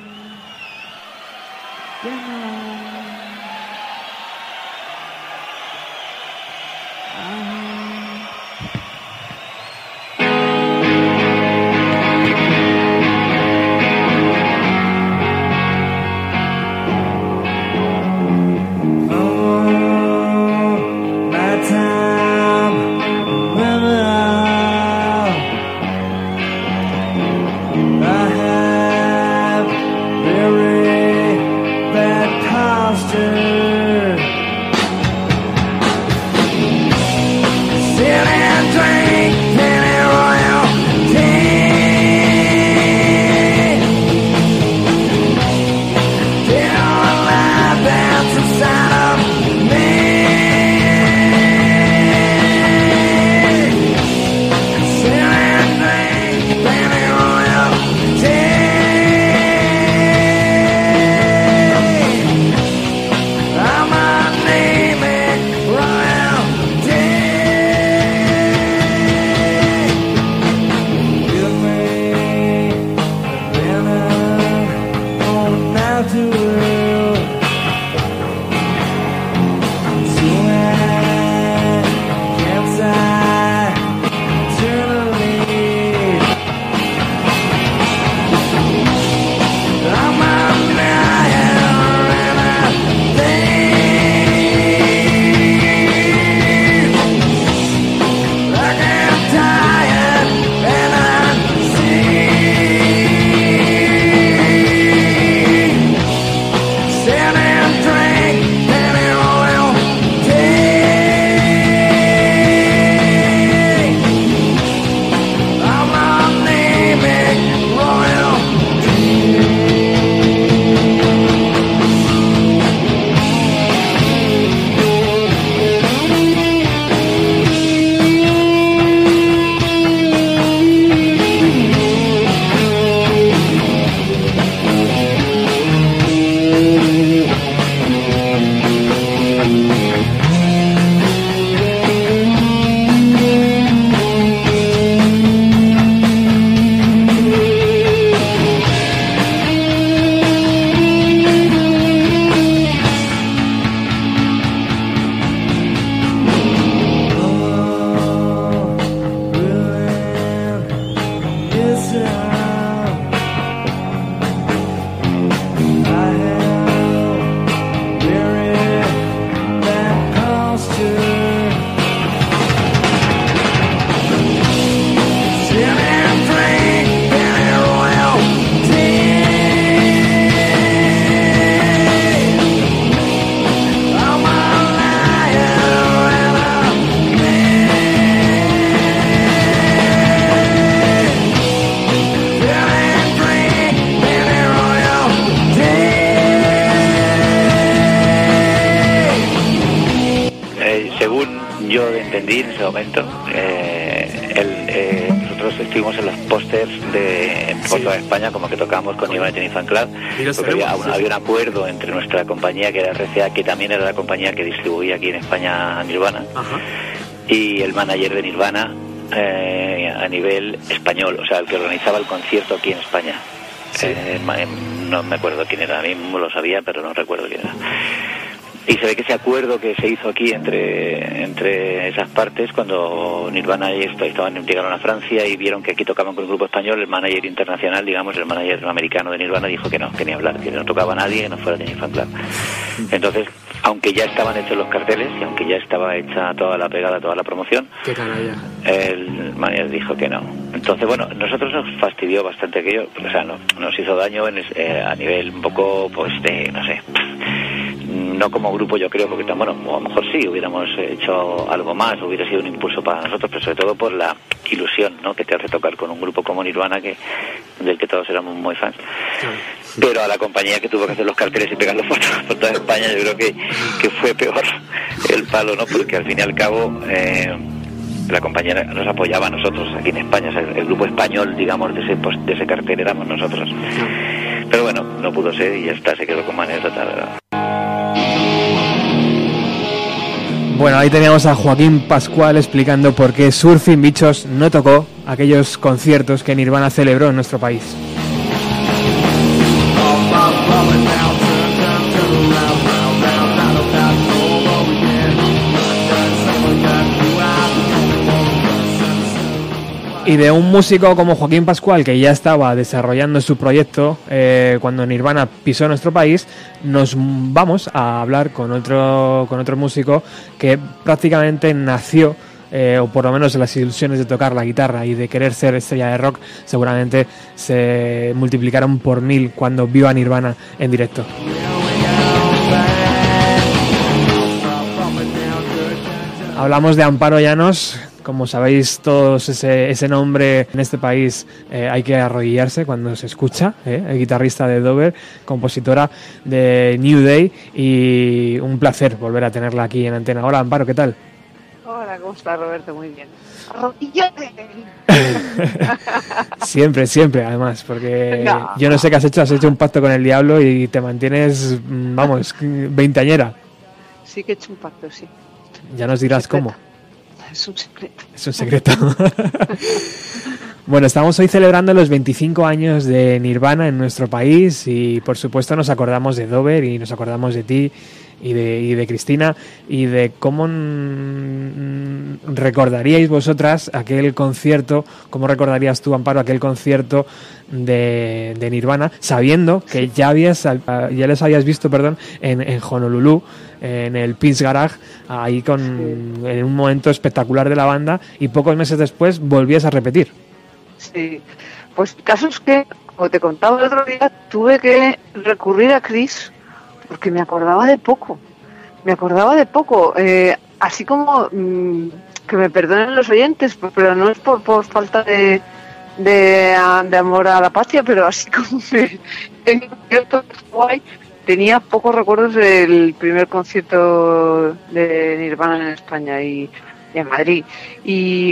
Porque había, un, sí, había un acuerdo entre nuestra compañía, que era RCA, que también era la compañía que distribuía aquí en España Nirvana, y el manager de Nirvana eh, a nivel español, o sea, el que organizaba el concierto aquí en España. Eh, no me acuerdo quién era, a mí lo sabía, pero no recuerdo quién era. Y se ve que ese acuerdo que se hizo aquí entre, entre esas partes, cuando Nirvana y esto estaban, llegaron a Francia y vieron que aquí tocaban con un grupo español, el manager internacional, digamos, el manager americano de Nirvana dijo que no, que ni hablar, que no tocaba nadie que no fuera Jenny Fan Club. Entonces, aunque ya estaban hechos los carteles y aunque ya estaba hecha toda la pegada, toda la promoción, Qué el manager dijo que no. Entonces, bueno, nosotros nos fastidió bastante aquello, o sea, no, nos hizo daño en eh, a nivel un poco, pues, de, no como grupo yo creo, porque bueno, a lo mejor sí, hubiéramos hecho algo más, hubiera sido un impulso para nosotros, pero sobre todo por la ilusión, ¿no?, que te hace tocar con un grupo como Nirvana, que, del que todos éramos muy fans. Pero a la compañía que tuvo que hacer los carteles y pegar los fotos por toda España, yo creo que, que fue peor el palo, ¿no?, porque al fin y al cabo... Eh, la compañía nos apoyaba a nosotros aquí en España, o sea, el grupo español, digamos, de ese, de ese cartel éramos nosotros. Pero bueno, no pudo ser y ya está, se quedó como anécdota, Bueno, ahí teníamos a Joaquín Pascual explicando por qué Surfing Bichos no tocó aquellos conciertos que Nirvana celebró en nuestro país. Y de un músico como Joaquín Pascual, que ya estaba desarrollando su proyecto eh, cuando Nirvana pisó nuestro país, nos vamos a hablar con otro, con otro músico que prácticamente nació, eh, o por lo menos las ilusiones de tocar la guitarra y de querer ser estrella de rock, seguramente se multiplicaron por mil cuando vio a Nirvana en directo. Hablamos de Amparo Llanos, como sabéis todos ese, ese nombre en este país eh, hay que arrodillarse cuando se escucha, eh, el guitarrista de Dover, compositora de New Day y un placer volver a tenerla aquí en antena. Hola Amparo, ¿qué tal? Hola, ¿cómo estás Roberto? Muy bien. Siempre, siempre, además, porque No. yo no sé qué has hecho, has hecho un pacto con el diablo y te mantienes, vamos, veinteañera. Sí que he hecho un pacto, sí. Ya nos dirás cómo. Es un secreto. Es un secreto. bueno, estamos hoy celebrando los 25 años de Nirvana en nuestro país y por supuesto nos acordamos de Dover y nos acordamos de ti y de, y de Cristina y de cómo recordaríais vosotras aquel concierto, cómo recordarías tú, Amparo, aquel concierto de, de Nirvana, sabiendo que ya habías ya les habías visto, perdón, en, en Honolulu, en el Pins Garage, ahí con en un momento espectacular de la banda y pocos meses después volvías a repetir. Sí. Pues el caso es que, como te contaba el otro día, tuve que recurrir a Chris porque me acordaba de poco. Me acordaba de poco. Eh, así como mm, que me perdonen los oyentes, pero no es por, por falta de, de, de amor a la patria, pero así como me, en concierto guay, tenía pocos recuerdos del primer concierto de Nirvana en España y, y en Madrid. Y,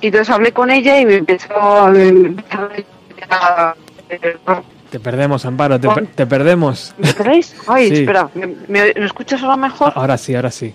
y entonces hablé con ella y me empezó a... a- Te perdemos, Amparo, te, per- te perdemos. ¿Me perdéis? Ay, Sí. espera, ¿me, me- me escuchas ahora mejor? Ahora sí, ahora sí.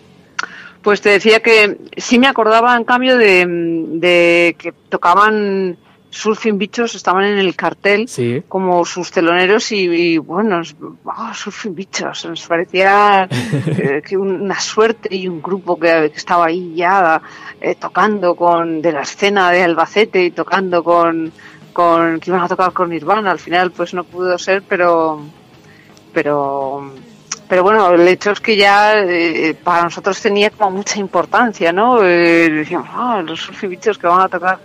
Pues te decía que sí me acordaba, en cambio, de, de que tocaban Surfing Bichos, estaban en el cartel Sí. como sus teloneros y, y, bueno, ah, Surfing Bichos, nos parecía eh, que una suerte y un grupo que, que estaba ahí ya eh, tocando con de la escena de Albacete y tocando con, con que iban a tocar con Nirvana. Al final, pues no pudo ser, pero pero pero bueno, el hecho es que ya eh, para nosotros tenía como mucha importancia, ¿no? Eh, decíamos, ah, los surfibichos que van a tocar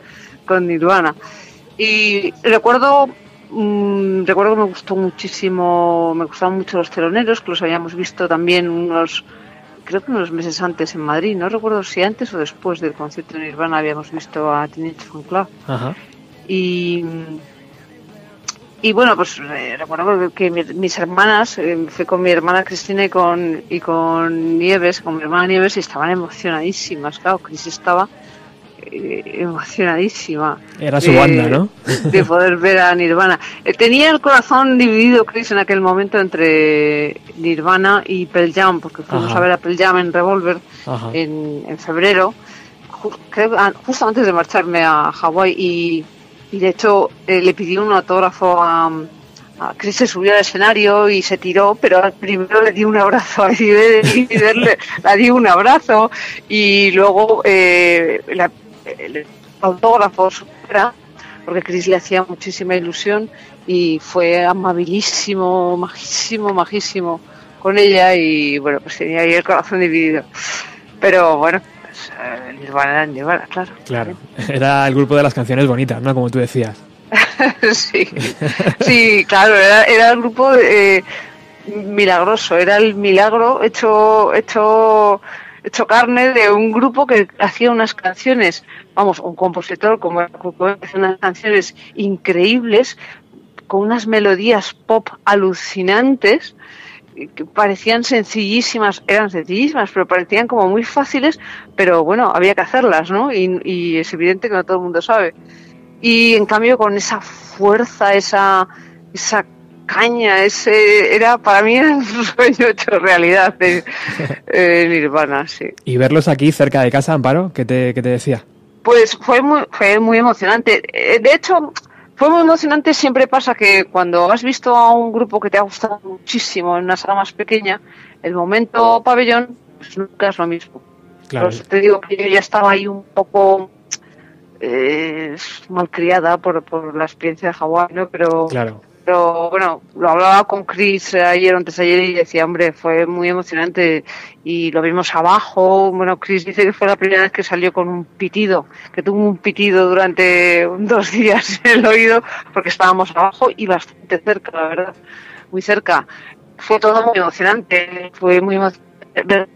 con Nirvana. Y recuerdo, mm, recuerdo que me gustó muchísimo, me gustaban mucho los teloneros, que los habíamos visto también unos, creo que unos meses antes en Madrid, no recuerdo si antes o después del concierto de Nirvana habíamos visto a Teenage Fan Club. Ajá. Y, y bueno, pues eh, recuerdo que mi- mis hermanas, eh, fui con mi hermana Cristina y con, y con Nieves, con mi hermana Nieves, y estaban emocionadísimas. Claro, Cris estaba eh, emocionadísima. Era su banda, ¿no? De poder ver a Nirvana. Eh, tenía el corazón dividido, Chris, en aquel momento entre Nirvana y Pearl Jam, porque fuimos Ajá. a ver a Pearl Jam en Revolver en, en febrero, ju- creo- ah, justo antes de marcharme a Hawái y, y de hecho eh, le pedí un autógrafo a, a Chris se subió al escenario y se tiró, pero primero le di un abrazo a y Iber le, le di un abrazo y luego eh, la- el autógrafo supera porque Chris le hacía muchísima ilusión y fue amabilísimo, majísimo, majísimo con ella y bueno, pues tenía ahí el corazón dividido. Pero bueno, Nirvana era Nirvana, claro. Claro. Era el grupo de las canciones bonitas, ¿no? Como tú decías. sí, sí, claro, era, era el grupo eh, milagroso, era el milagro hecho, hecho, hecho carne de un grupo que hacía unas canciones, vamos, un compositor como Cobain, hacía unas canciones increíbles con unas melodías pop alucinantes que parecían sencillísimas, eran sencillísimas, pero parecían como muy fáciles, pero bueno, había que hacerlas, ¿no? Y, y es evidente que no todo el mundo sabe. Y en cambio con esa fuerza, esa, esa caña, ese era para mí un sueño hecho realidad de eh, Nirvana, sí. Y verlos aquí cerca de casa, Amparo, ¿qué te, qué te decía? Pues fue muy, fue muy emocionante. Eh, De hecho, fue muy emocionante. Siempre pasa que cuando has visto a un grupo que te ha gustado muchísimo en una sala más pequeña, el momento pabellón pues nunca es lo mismo. Claro. Por eso te digo que yo ya estaba ahí un poco eh, malcriada por, por la experiencia de Hawái, ¿no? Pero, Claro. Pero bueno, lo hablaba con Chris eh, ayer antes ayer y decía, hombre, fue muy emocionante y lo vimos abajo. Bueno, Chris dice que fue la primera vez que salió con un pitido, que tuvo un pitido durante dos días en el oído porque estábamos abajo y bastante cerca, la verdad, muy cerca. Fue todo muy emocionante, fue muy emocionante.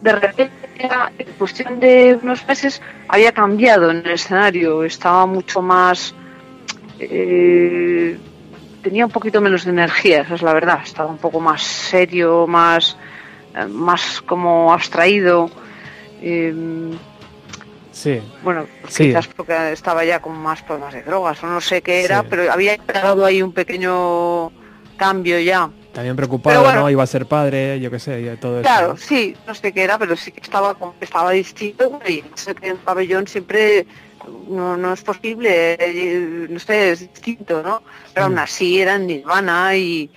De repente, en cuestión de unos meses, había cambiado en el escenario, estaba mucho más. Eh, tenía un poquito menos de energía, esa es la verdad, estaba un poco más serio, más, eh, más como abstraído. eh, Sí. bueno, Sí. quizás porque estaba ya con más problemas de drogas o no sé qué era, Sí. pero había dado ahí un pequeño cambio ya. También preocupado, bueno. ¿no? Iba a ser padre, yo qué sé, todo eso. Claro, sí, no sé qué era, pero sí que estaba estaba distinto y en pabellón siempre no, no es posible, eh, no sé, es distinto, ¿no? Pero aún así era en Nirvana y,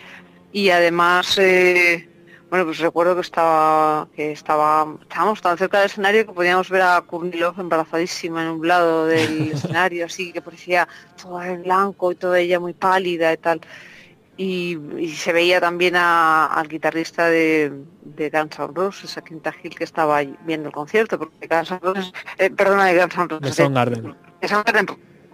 y además, eh, bueno, pues recuerdo que estaba, que estaba, estábamos tan cerca del escenario que podíamos ver a Kurnilov embarazadísima en un lado del escenario, así que parecía todo en blanco y toda ella muy pálida y tal y, y se veía también a- al guitarrista de, de Guns N' Roses, a Quinta Hill, que estaba viendo el concierto, porque Guns N' Roses, eh, perdona, de Guns N' De Roses, Soundgarden. de Soundgarden,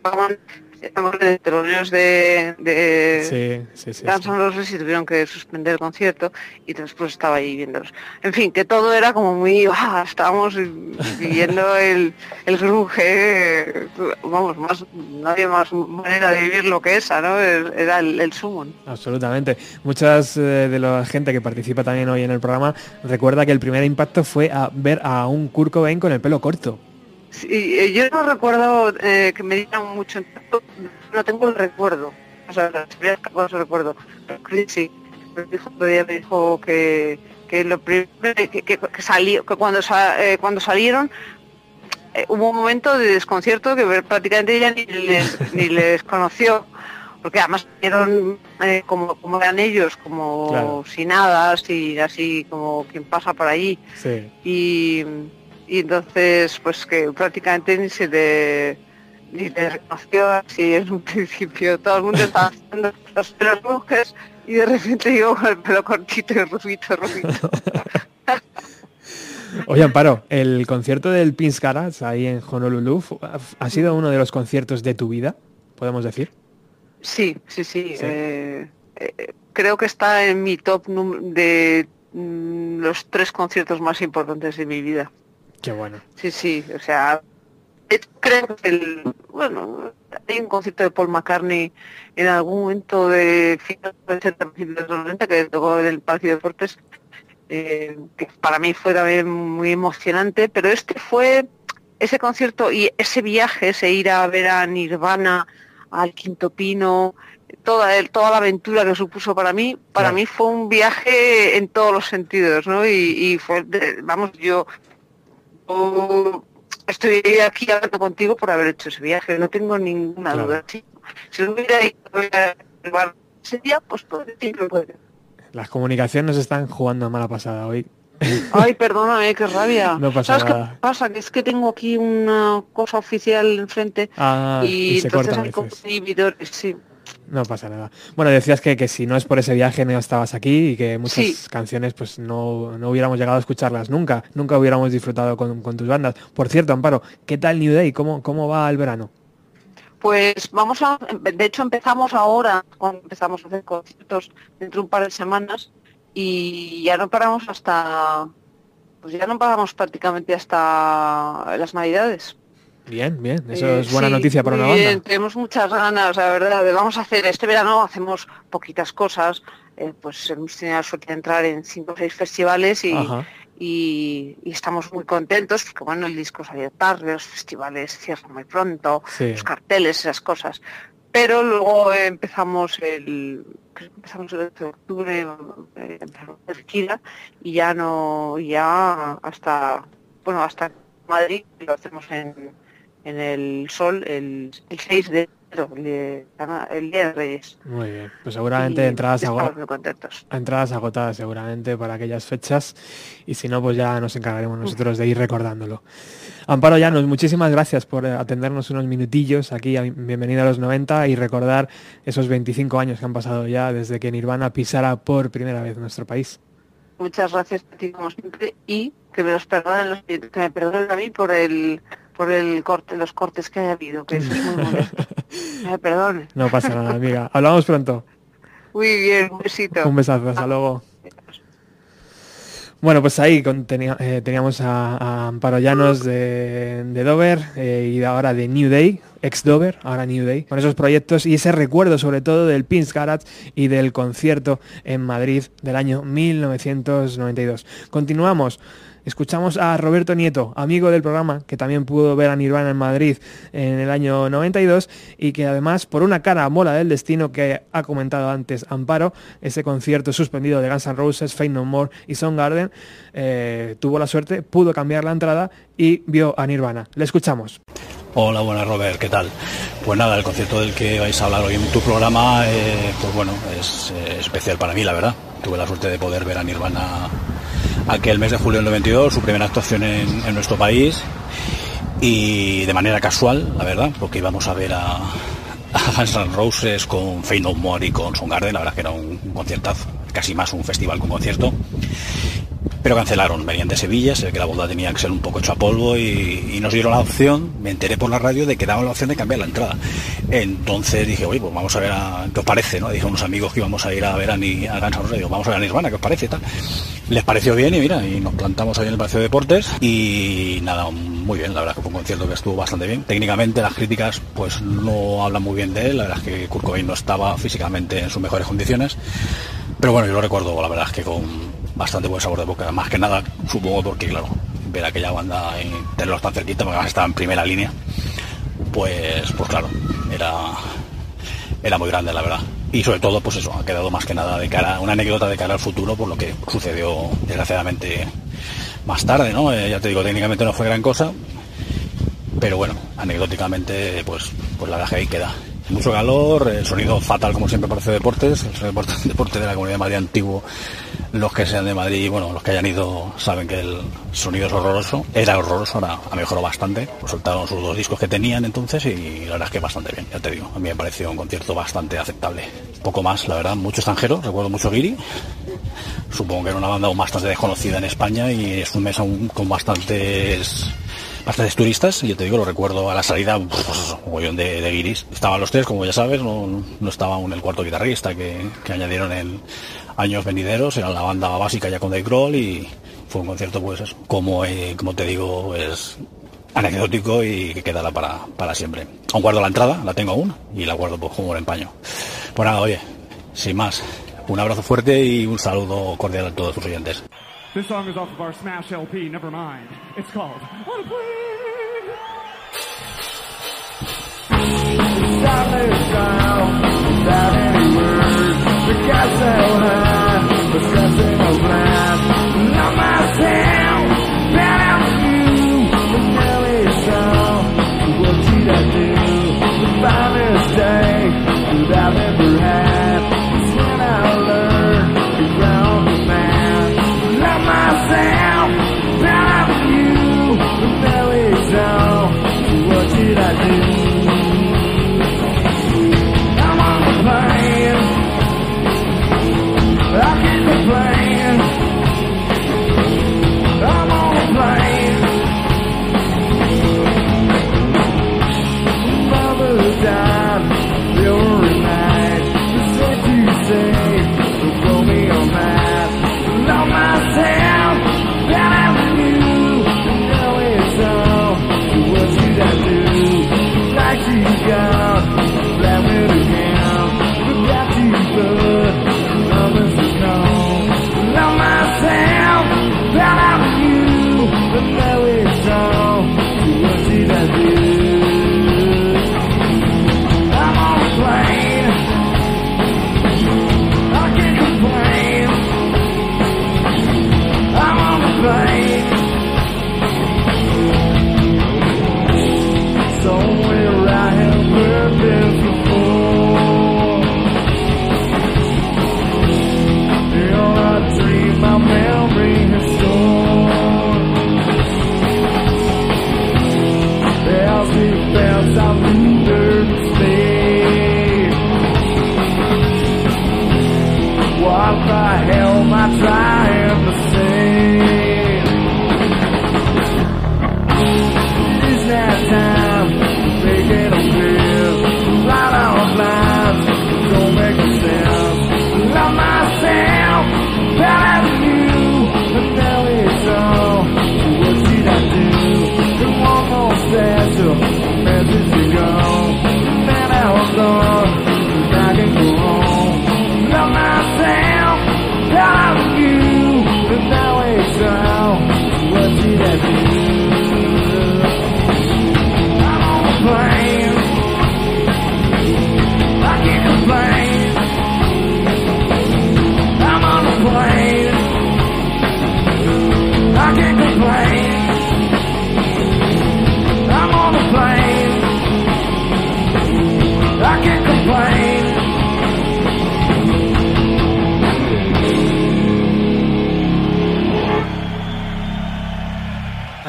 tocaban- estamos de teloneros de, de Sí, sí. Guns N' Roses y tuvieron que suspender el concierto y después estaba ahí viéndolos. En fin, que todo era como muy, ah, estábamos viviendo el, el grunge, eh, vamos, más, no había más manera de vivir lo que esa, ¿no? Era el, el sumo. ¿no? Absolutamente. Muchas eh, de la gente que participa también hoy en el programa recuerda que el primer impacto fue a ver a un Kurt Cobain con el pelo corto. Sí, eh, yo no recuerdo eh, que me dieran mucho no tengo el recuerdo, o sea, primeras cosas recuerdo, sí, me dijo, otro día me dijo que, que lo primero que, que, que salió, que cuando, sa- eh, cuando salieron eh, hubo un momento de desconcierto que prácticamente ella ni les, ni les conoció, porque además vieron eh, como, como eran ellos, como Claro. sin nada, y así como quien pasa por allí Sí. y, y entonces pues que prácticamente ni se le ni le reconoció así en un principio todo el mundo estaba haciendo los pelos y de repente yo con el pelo cortito y rubito rubito Oye, Amparo, el concierto del Pins Garage ahí en Honolulu ha sido uno de los conciertos de tu vida, podemos decir. sí sí sí, Sí. eh, eh, creo que está en mi top de mm, los tres conciertos más importantes de mi vida Qué bueno. Sí, sí, o sea, creo que el, bueno, hay un concierto de Paul McCartney en algún momento de finales de los 80, principios de los 90 que tocó en el Parque de Deportes, eh, que para mí fue también muy emocionante, pero este fue ese concierto y ese viaje, ese ir a ver a Nirvana, al Quinto Pino, toda, el- toda la aventura que supuso para mí, para Claro. mí fue un viaje en todos los sentidos, ¿no? Y, y fue, de- vamos, yo yo estoy aquí hablando contigo por haber hecho ese viaje, no tengo ninguna Claro. duda. Si, si hubiera ido a ese día, pues todo puede. Las comunicaciones están jugando mala pasada hoy. Ay, perdóname, qué rabia. No pasa ¿Sabes nada. qué pasa? Que es que tengo aquí una cosa oficial enfrente Ah, y, y entonces a hay inhibidores, sí. No pasa nada. Bueno, decías que, que si no es por ese viaje no estabas aquí y que muchas Sí. canciones pues no, no hubiéramos llegado a escucharlas nunca. Nunca hubiéramos disfrutado con, con tus bandas. Por cierto, Amparo, ¿qué tal New Day? ¿Cómo, cómo va el verano? Pues vamos a, de hecho empezamos ahora, cuando empezamos a hacer conciertos dentro de un par de semanas y ya no paramos hasta, pues ya no paramos prácticamente hasta las navidades. Bien, bien. Eso Eh, es buena sí, noticia para una bien, banda. Tenemos muchas ganas, la verdad. de- Vamos a hacer este verano, hacemos poquitas cosas. eh, pues hemos tenido la suerte de entrar en cinco o seis festivales y, Ajá. y, y estamos muy contentos porque bueno, el disco salió tarde, los festivales cierran muy pronto, Sí. los carteles, esas cosas. pero luego empezamos el empezamos el 8 de octubre eh, empezamos y ya no ya hasta bueno hasta Madrid lo hacemos en, en el Sol el, el 6 de enero el, día de Reyes Muy bien, pues seguramente entradas, ago- estamos muy contentos entradas agotadas seguramente para aquellas fechas y si no, pues ya nos encargaremos nosotros de ir recordándolo. Amparo Llanos, muchísimas gracias por atendernos unos minutillos aquí, a bienvenida a los 90 y recordar esos 25 años que han pasado ya desde que Nirvana pisara por primera vez nuestro país. muchas gracias a ti como siempre y que me los perdonen los que me perdonen a mí por el por el corte los cortes que haya habido que eso es muy molesto perdonen No pasa nada, amiga. Hablamos pronto. muy bien un besito Un besazo, hasta luego. Bueno, pues ahí eh, teníamos a, a Amparo Llanos de, de Dover eh, y ahora de New Day, ex Dover, ahora New Day, con esos proyectos y ese recuerdo sobre todo del Pins Garage y del concierto en Madrid del año 1992. Continuamos. Escuchamos a Roberto Nieto, amigo del programa, que también pudo ver a Nirvana en Madrid en el año 92 y que además, por una cara mola del destino que ha comentado antes Amparo, ese concierto suspendido de Guns N' Roses, Fate No More y Soundgarden, eh, tuvo la suerte, pudo cambiar la entrada y vio a Nirvana. Le escuchamos. Hola, buenas Robert, ¿qué tal? Pues nada, el concierto del que vais a hablar hoy en tu programa, eh, pues bueno, es eh, especial para mí, la verdad. Tuve la suerte de poder ver a Nirvana aquel mes de julio del 92, su primera actuación en, nuestro país, y de manera casual, la verdad, porque íbamos a ver a, a Guns Roses con Fade No More y con Soundgarden, la verdad que era un conciertazo, casi más un festival que un concierto. Pero cancelaron, venían de Sevilla, sé que la boda tenía que ser un poco hecho a polvo y, nos dieron la opción, me enteré por la radio de que daban la opción de cambiar la entrada. Entonces dije, oye, pues vamos a ver a, qué os parece, ¿no? Dije a unos amigos que íbamos a ir a ver a, Ni- a Guns N' vamos a ver a Nirvana, ¿qué os parece? y tal. Les pareció bien y mira, y nos plantamos ahí en el Palacio de Deportes y nada, muy bien, la verdad que fue un concierto que estuvo bastante bien. Técnicamente las críticas pues no hablan muy bien de él, la verdad es que Kurt Cobain no estaba físicamente en sus mejores condiciones, pero bueno, yo lo recuerdo, la verdad es que con bastante buen sabor de boca, más que nada, supongo porque claro, ver aquella banda y tenerlos tan cerquita, porque además estaba en primera línea, pues, pues claro, era, era muy grande la verdad. Y sobre todo, pues eso, ha quedado más que nada de cara, una anécdota de cara al futuro por lo que sucedió desgraciadamente más tarde, ¿no? Eh, ya te digo, técnicamente no fue gran cosa, pero bueno, anecdóticamente, pues, pues la verdad ahí queda. Mucho calor, el sonido fatal como siempre parece deportes, el deporte, deporte de la comunidad de Madrid antiguo, los que sean de Madrid, bueno, los que hayan ido saben que el sonido es horroroso, era horroroso, ahora ha mejorado bastante, soltaron sus dos discos que tenían entonces y la verdad es que bastante bien, ya te digo, a mí me pareció un concierto bastante aceptable. Poco más, la verdad, mucho extranjero, recuerdo mucho Giri, supongo que era una banda aún bastante desconocida en España y es un mes con bastantes bastantes turistas, y yo te digo, lo recuerdo a la salida, pues un mogollón de, de. Estaban los tres, como ya sabes, no, no estaba aún el cuarto guitarrista que, que añadieron en años venideros, era la banda básica ya con Dave Grohl y fue un concierto, pues eso, como, eh, como te digo, es anecdótico y que quedará para, para siempre. Aún guardo la entrada, la tengo aún, y la guardo pues, como un empaño. Pues nada, oye, sin más, un abrazo fuerte y un saludo cordial a todos tus oyentes. This song is off of our Smash LP, never mind. It's called On a Plane. Silent sound, without any words. The got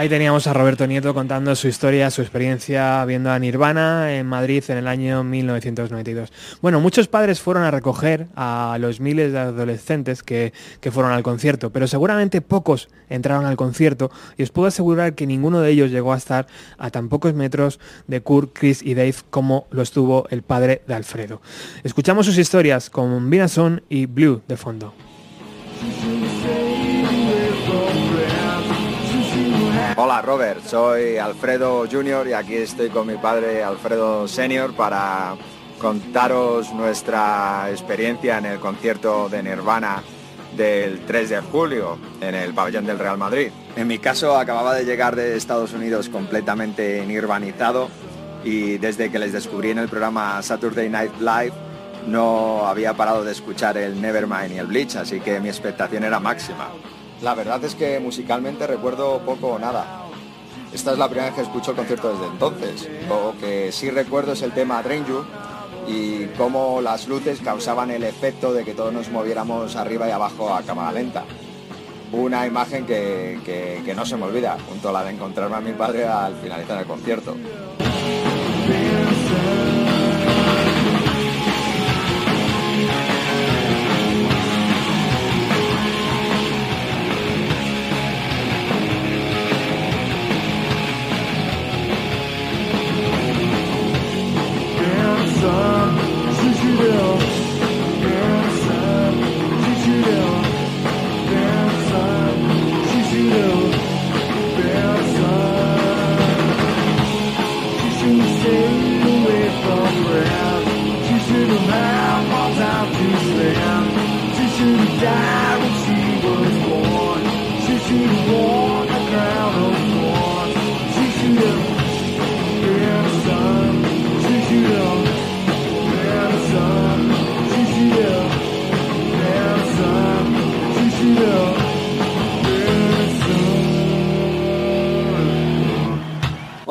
Ahí teníamos a Roberto Nieto contando su historia, su experiencia viendo a Nirvana en Madrid en el año 1992. Bueno, muchos padres fueron a recoger a los miles de adolescentes que, que fueron al concierto, pero seguramente pocos entraron al concierto y os puedo asegurar que ninguno de ellos llegó a estar a tan pocos metros de Kurt, Chris y Dave como lo estuvo el padre de Alfredo. Escuchamos sus historias con Vinason y Blue de fondo. Hola Robert, soy Alfredo Junior y aquí estoy con mi padre Alfredo Senior para contaros nuestra experiencia en el concierto de Nirvana del 3 de julio en el pabellón del Real Madrid. En mi caso acababa de llegar de Estados Unidos completamente nirvanizado y desde que les descubrí en el programa Saturday Night Live no había parado de escuchar el Nevermind y el Bleach, así que mi expectación era máxima. La verdad es que musicalmente recuerdo poco o nada. Esta es la primera vez que escucho el concierto desde entonces. Lo que sí recuerdo es el tema Drain You y cómo las luces causaban el efecto de que todos nos moviéramos arriba y abajo a cámara lenta. Una imagen que, que- que no se me olvida, junto a la de encontrarme a mi padre al finalizar el concierto.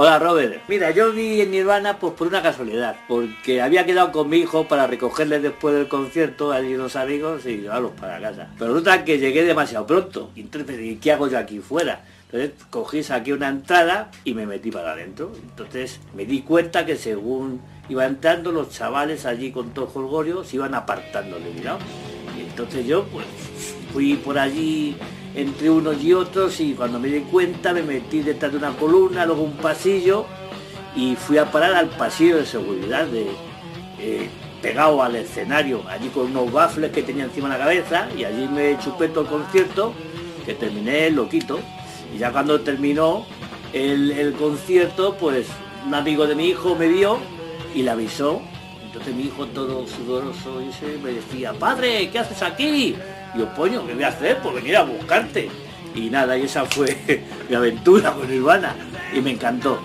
Hola Robert, mira, yo vi en Nirvana pues por una casualidad, porque había quedado con mi hijo para recogerle después del concierto allí los amigos y llevarlos para casa. Pero resulta que llegué demasiado pronto, y entonces dije, ¿qué hago yo aquí fuera? Entonces cogí, saqué una entrada y me metí para adentro. Entonces me di cuenta que según iba entrando los chavales allí con todo jolgorio se iban apartando de lado. Y entonces yo pues fui por allí entre unos y otros y cuando me di cuenta me metí detrás de una columna, luego un pasillo y fui a parar al pasillo de seguridad de, eh, pegado al escenario, allí con unos baffles que tenía encima de la cabeza y allí me chupé todo el concierto que terminé loquito y ya cuando terminó el, concierto pues un amigo de mi hijo me vio y le avisó entonces mi hijo todo sudoroso y se me decía, padre, ¿qué haces aquí? Y yo, coño, ¿qué voy a hacer? Pues venir a buscarte. Y nada, y esa fue mi aventura con Nirvana. Y me encantó.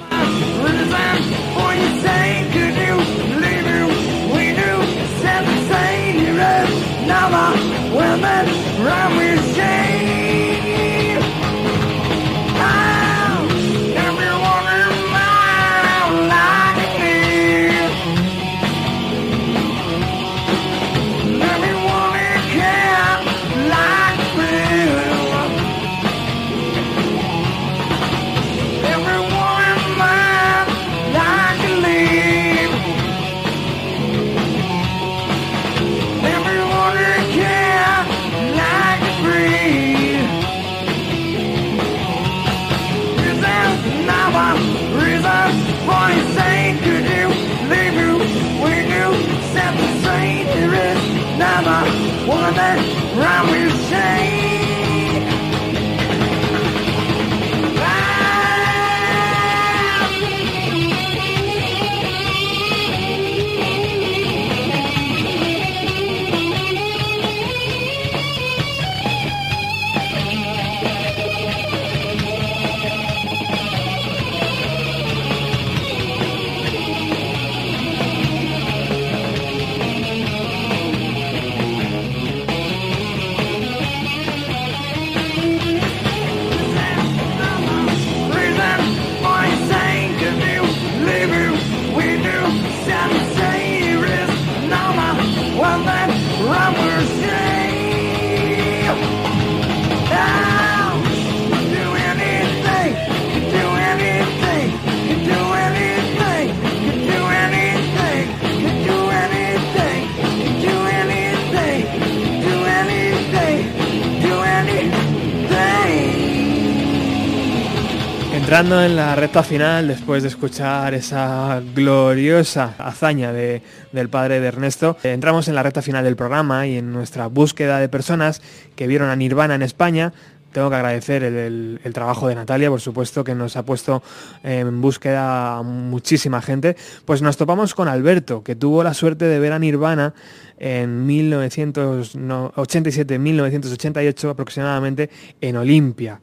Entrando en la recta final, después de escuchar esa gloriosa hazaña de, del padre de Ernesto, entramos en la recta final del programa y en nuestra búsqueda de personas que vieron a Nirvana en España. Tengo que agradecer el, trabajo de Natalia, por supuesto, que nos ha puesto en búsqueda muchísima gente. Pues nos topamos con Alberto, que tuvo la suerte de ver a Nirvana en 1987-1988 aproximadamente en Olimpia.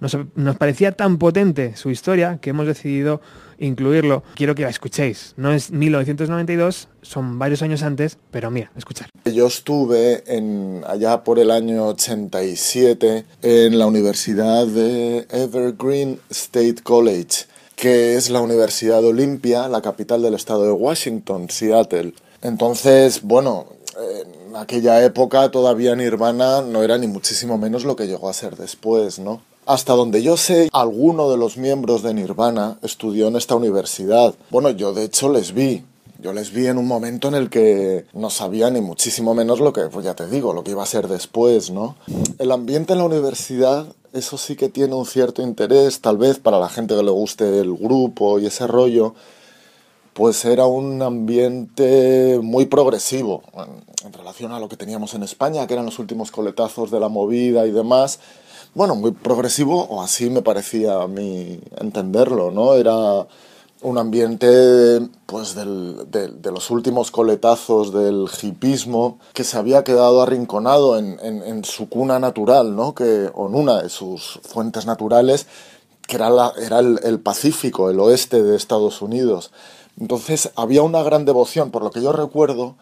Nos, parecía tan potente su historia que hemos decidido incluirlo. Quiero que la escuchéis. No es 1992, son varios años antes, pero mira, escuchar. Yo estuve en, allá por el año 87 en la Universidad de Evergreen State College, que es la Universidad Olimpia, la capital del estado de Washington, Seattle. Entonces, bueno, en aquella época todavía Nirvana no era ni muchísimo menos lo que llegó a ser después, ¿no? Hasta donde yo sé, alguno de los miembros de Nirvana estudió en esta universidad. Bueno, yo de hecho les vi. Yo les vi en un momento en el que no sabía ni muchísimo menos lo que, pues ya te digo, lo que iba a ser después, ¿no? El ambiente en la universidad, eso sí que tiene un cierto interés, tal vez para la gente que le guste el grupo y ese rollo, pues era un ambiente muy progresivo en, relación a lo que teníamos en España, que eran los últimos coletazos de la movida y demás. Bueno, muy progresivo, o así me parecía a mí entenderlo, ¿no? Era un ambiente pues del- de, de los últimos coletazos del hipismo que se había quedado arrinconado en, su cuna natural, ¿no? Que, o en una de sus fuentes naturales, que era, el Pacífico, el oeste de Estados Unidos. Entonces había una gran devoción, por lo que yo recuerdo,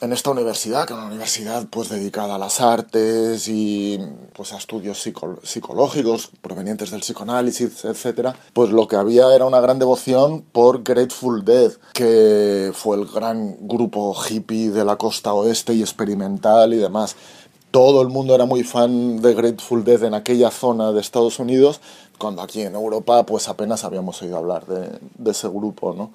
en esta universidad, que era una universidad pues dedicada a las artes y pues a estudios psico- psicológicos provenientes del psicoanálisis, etcétera, pues lo que había era una gran devoción por Grateful Dead, que fue el gran grupo hippie de la costa oeste y experimental y demás. Todo el mundo era muy fan de Grateful Dead en aquella zona de Estados Unidos, cuando aquí en Europa pues apenas habíamos oído hablar de, de ese grupo, ¿no?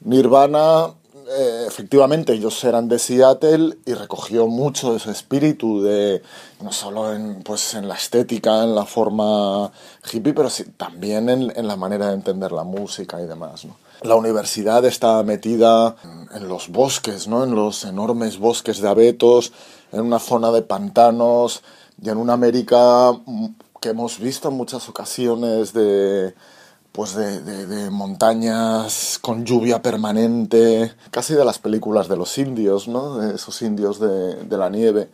Nirvana eh, efectivamente ellos eran de Seattle y recogió mucho de ese espíritu de no solo en pues en la estética en la forma hippie pero sí, también en, en la manera de entender la música y demás ¿no? la universidad está metida en, en los bosques no en los enormes bosques de abetos en una zona de pantanos y en una América mm, que hemos visto en muchas ocasiones de pues de, de- montañas con lluvia permanente, casi de las películas de los indios, ¿no? De esos indios de, de la nieve.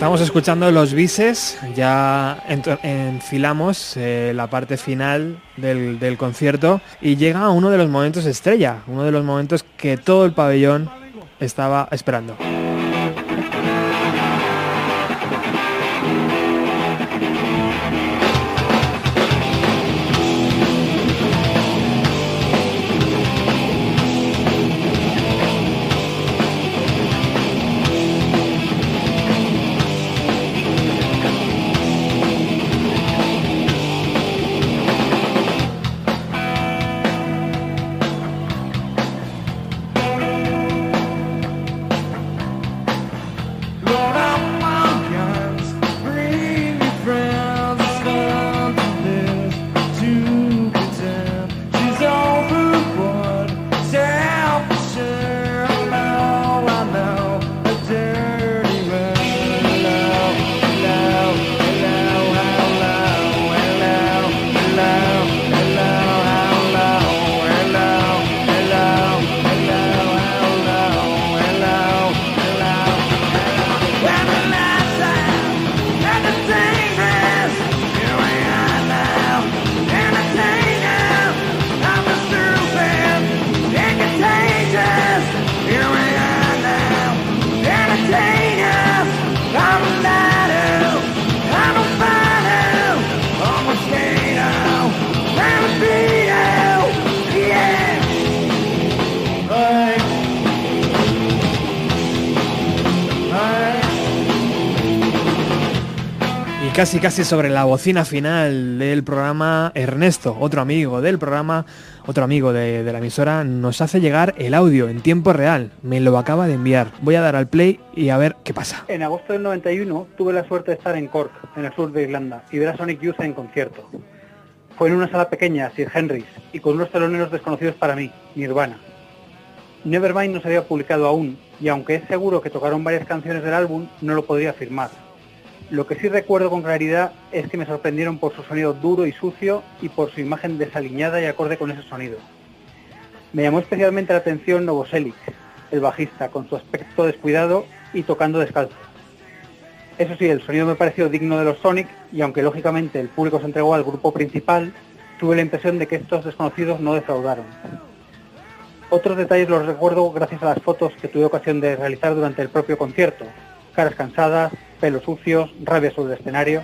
Estamos escuchando los bises, ya enfilamos eh, la parte final del, concierto y llega uno de los momentos estrella, uno de los momentos que todo el pabellón estaba esperando. Casi casi sobre la bocina final del programa, Ernesto, otro amigo del programa, otro amigo de, la emisora, nos hace llegar el audio en tiempo real. Me lo acaba de enviar. Voy a dar al play y a ver qué pasa. En agosto del 91 tuve la suerte de estar en Cork, en el sur de Irlanda, y ver a Sonic Youth en concierto. Fue en una sala pequeña, Sir Henry's, y con unos teloneros desconocidos para mí, Nirvana. Nevermind no se había publicado aún, y aunque es seguro que tocaron varias canciones del álbum, no lo podría afirmar. Lo que sí recuerdo con claridad es que me sorprendieron por su sonido duro y sucio y por su imagen desaliñada y acorde con ese sonido. Me llamó especialmente la atención Novoselic, el bajista, con su aspecto descuidado y tocando descalzo. Eso sí, el sonido me pareció digno de los Sonic y aunque lógicamente el público se entregó al grupo principal, tuve la impresión de que estos desconocidos no defraudaron. Otros detalles los recuerdo gracias a las fotos que tuve ocasión de realizar durante el propio concierto. Caras cansadas, pelos sucios, rabia sobre el escenario.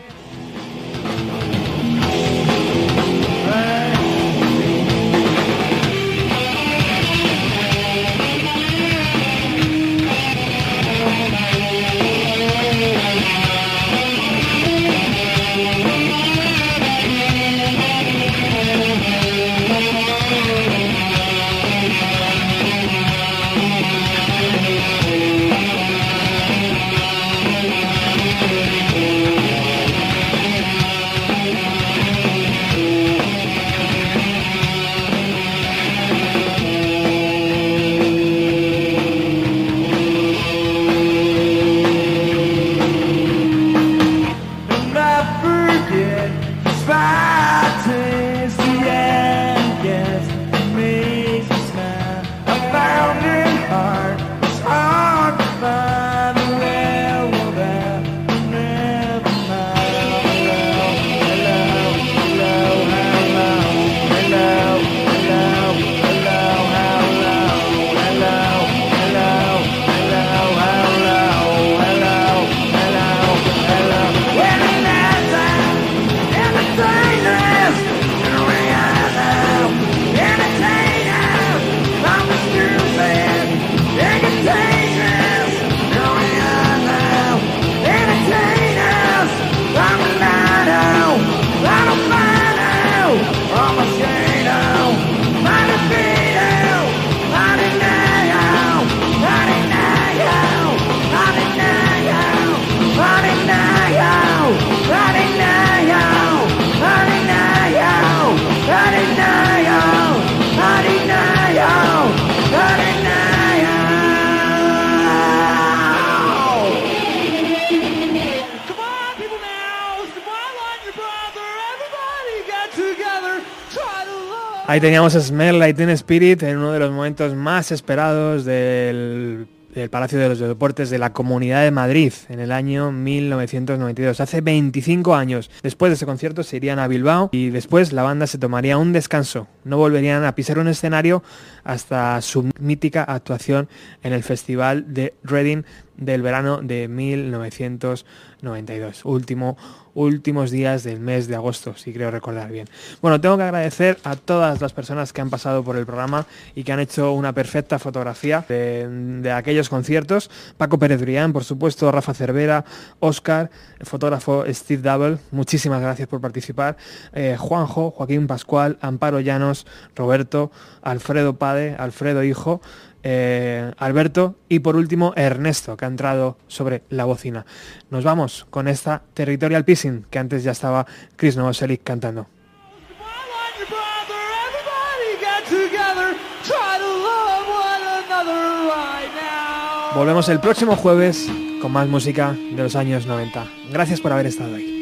Ahí teníamos Smell Like Teen Spirit en uno de los momentos más esperados del, del Palacio de los Deportes de la Comunidad de Madrid en el año 1992. Hace 25 años. Después de ese concierto se irían a Bilbao y después la banda se tomaría un descanso. No volverían a pisar un escenario hasta su mítica actuación en el Festival de Reading del verano de 1992. Último últimos días del mes de agosto, si creo recordar bien. Bueno, tengo que agradecer a todas las personas que han pasado por el programa y que han hecho una perfecta fotografía de, aquellos conciertos. Paco Pérez Brián, por supuesto, Rafa Cervera, Oscar, el fotógrafo Steve Double, muchísimas gracias por participar. Eh, Juanjo, Joaquín Pascual, Amparo Llanos, Roberto, Alfredo Pade, Alfredo Hijo, eh, Alberto y por último Ernesto, que ha entrado sobre la bocina. Nos vamos con esta Territorial Pissing, que antes ya estaba Chris Novoselic cantando. Volvemos el próximo jueves con más música de los años 90. Gracias por haber estado ahí.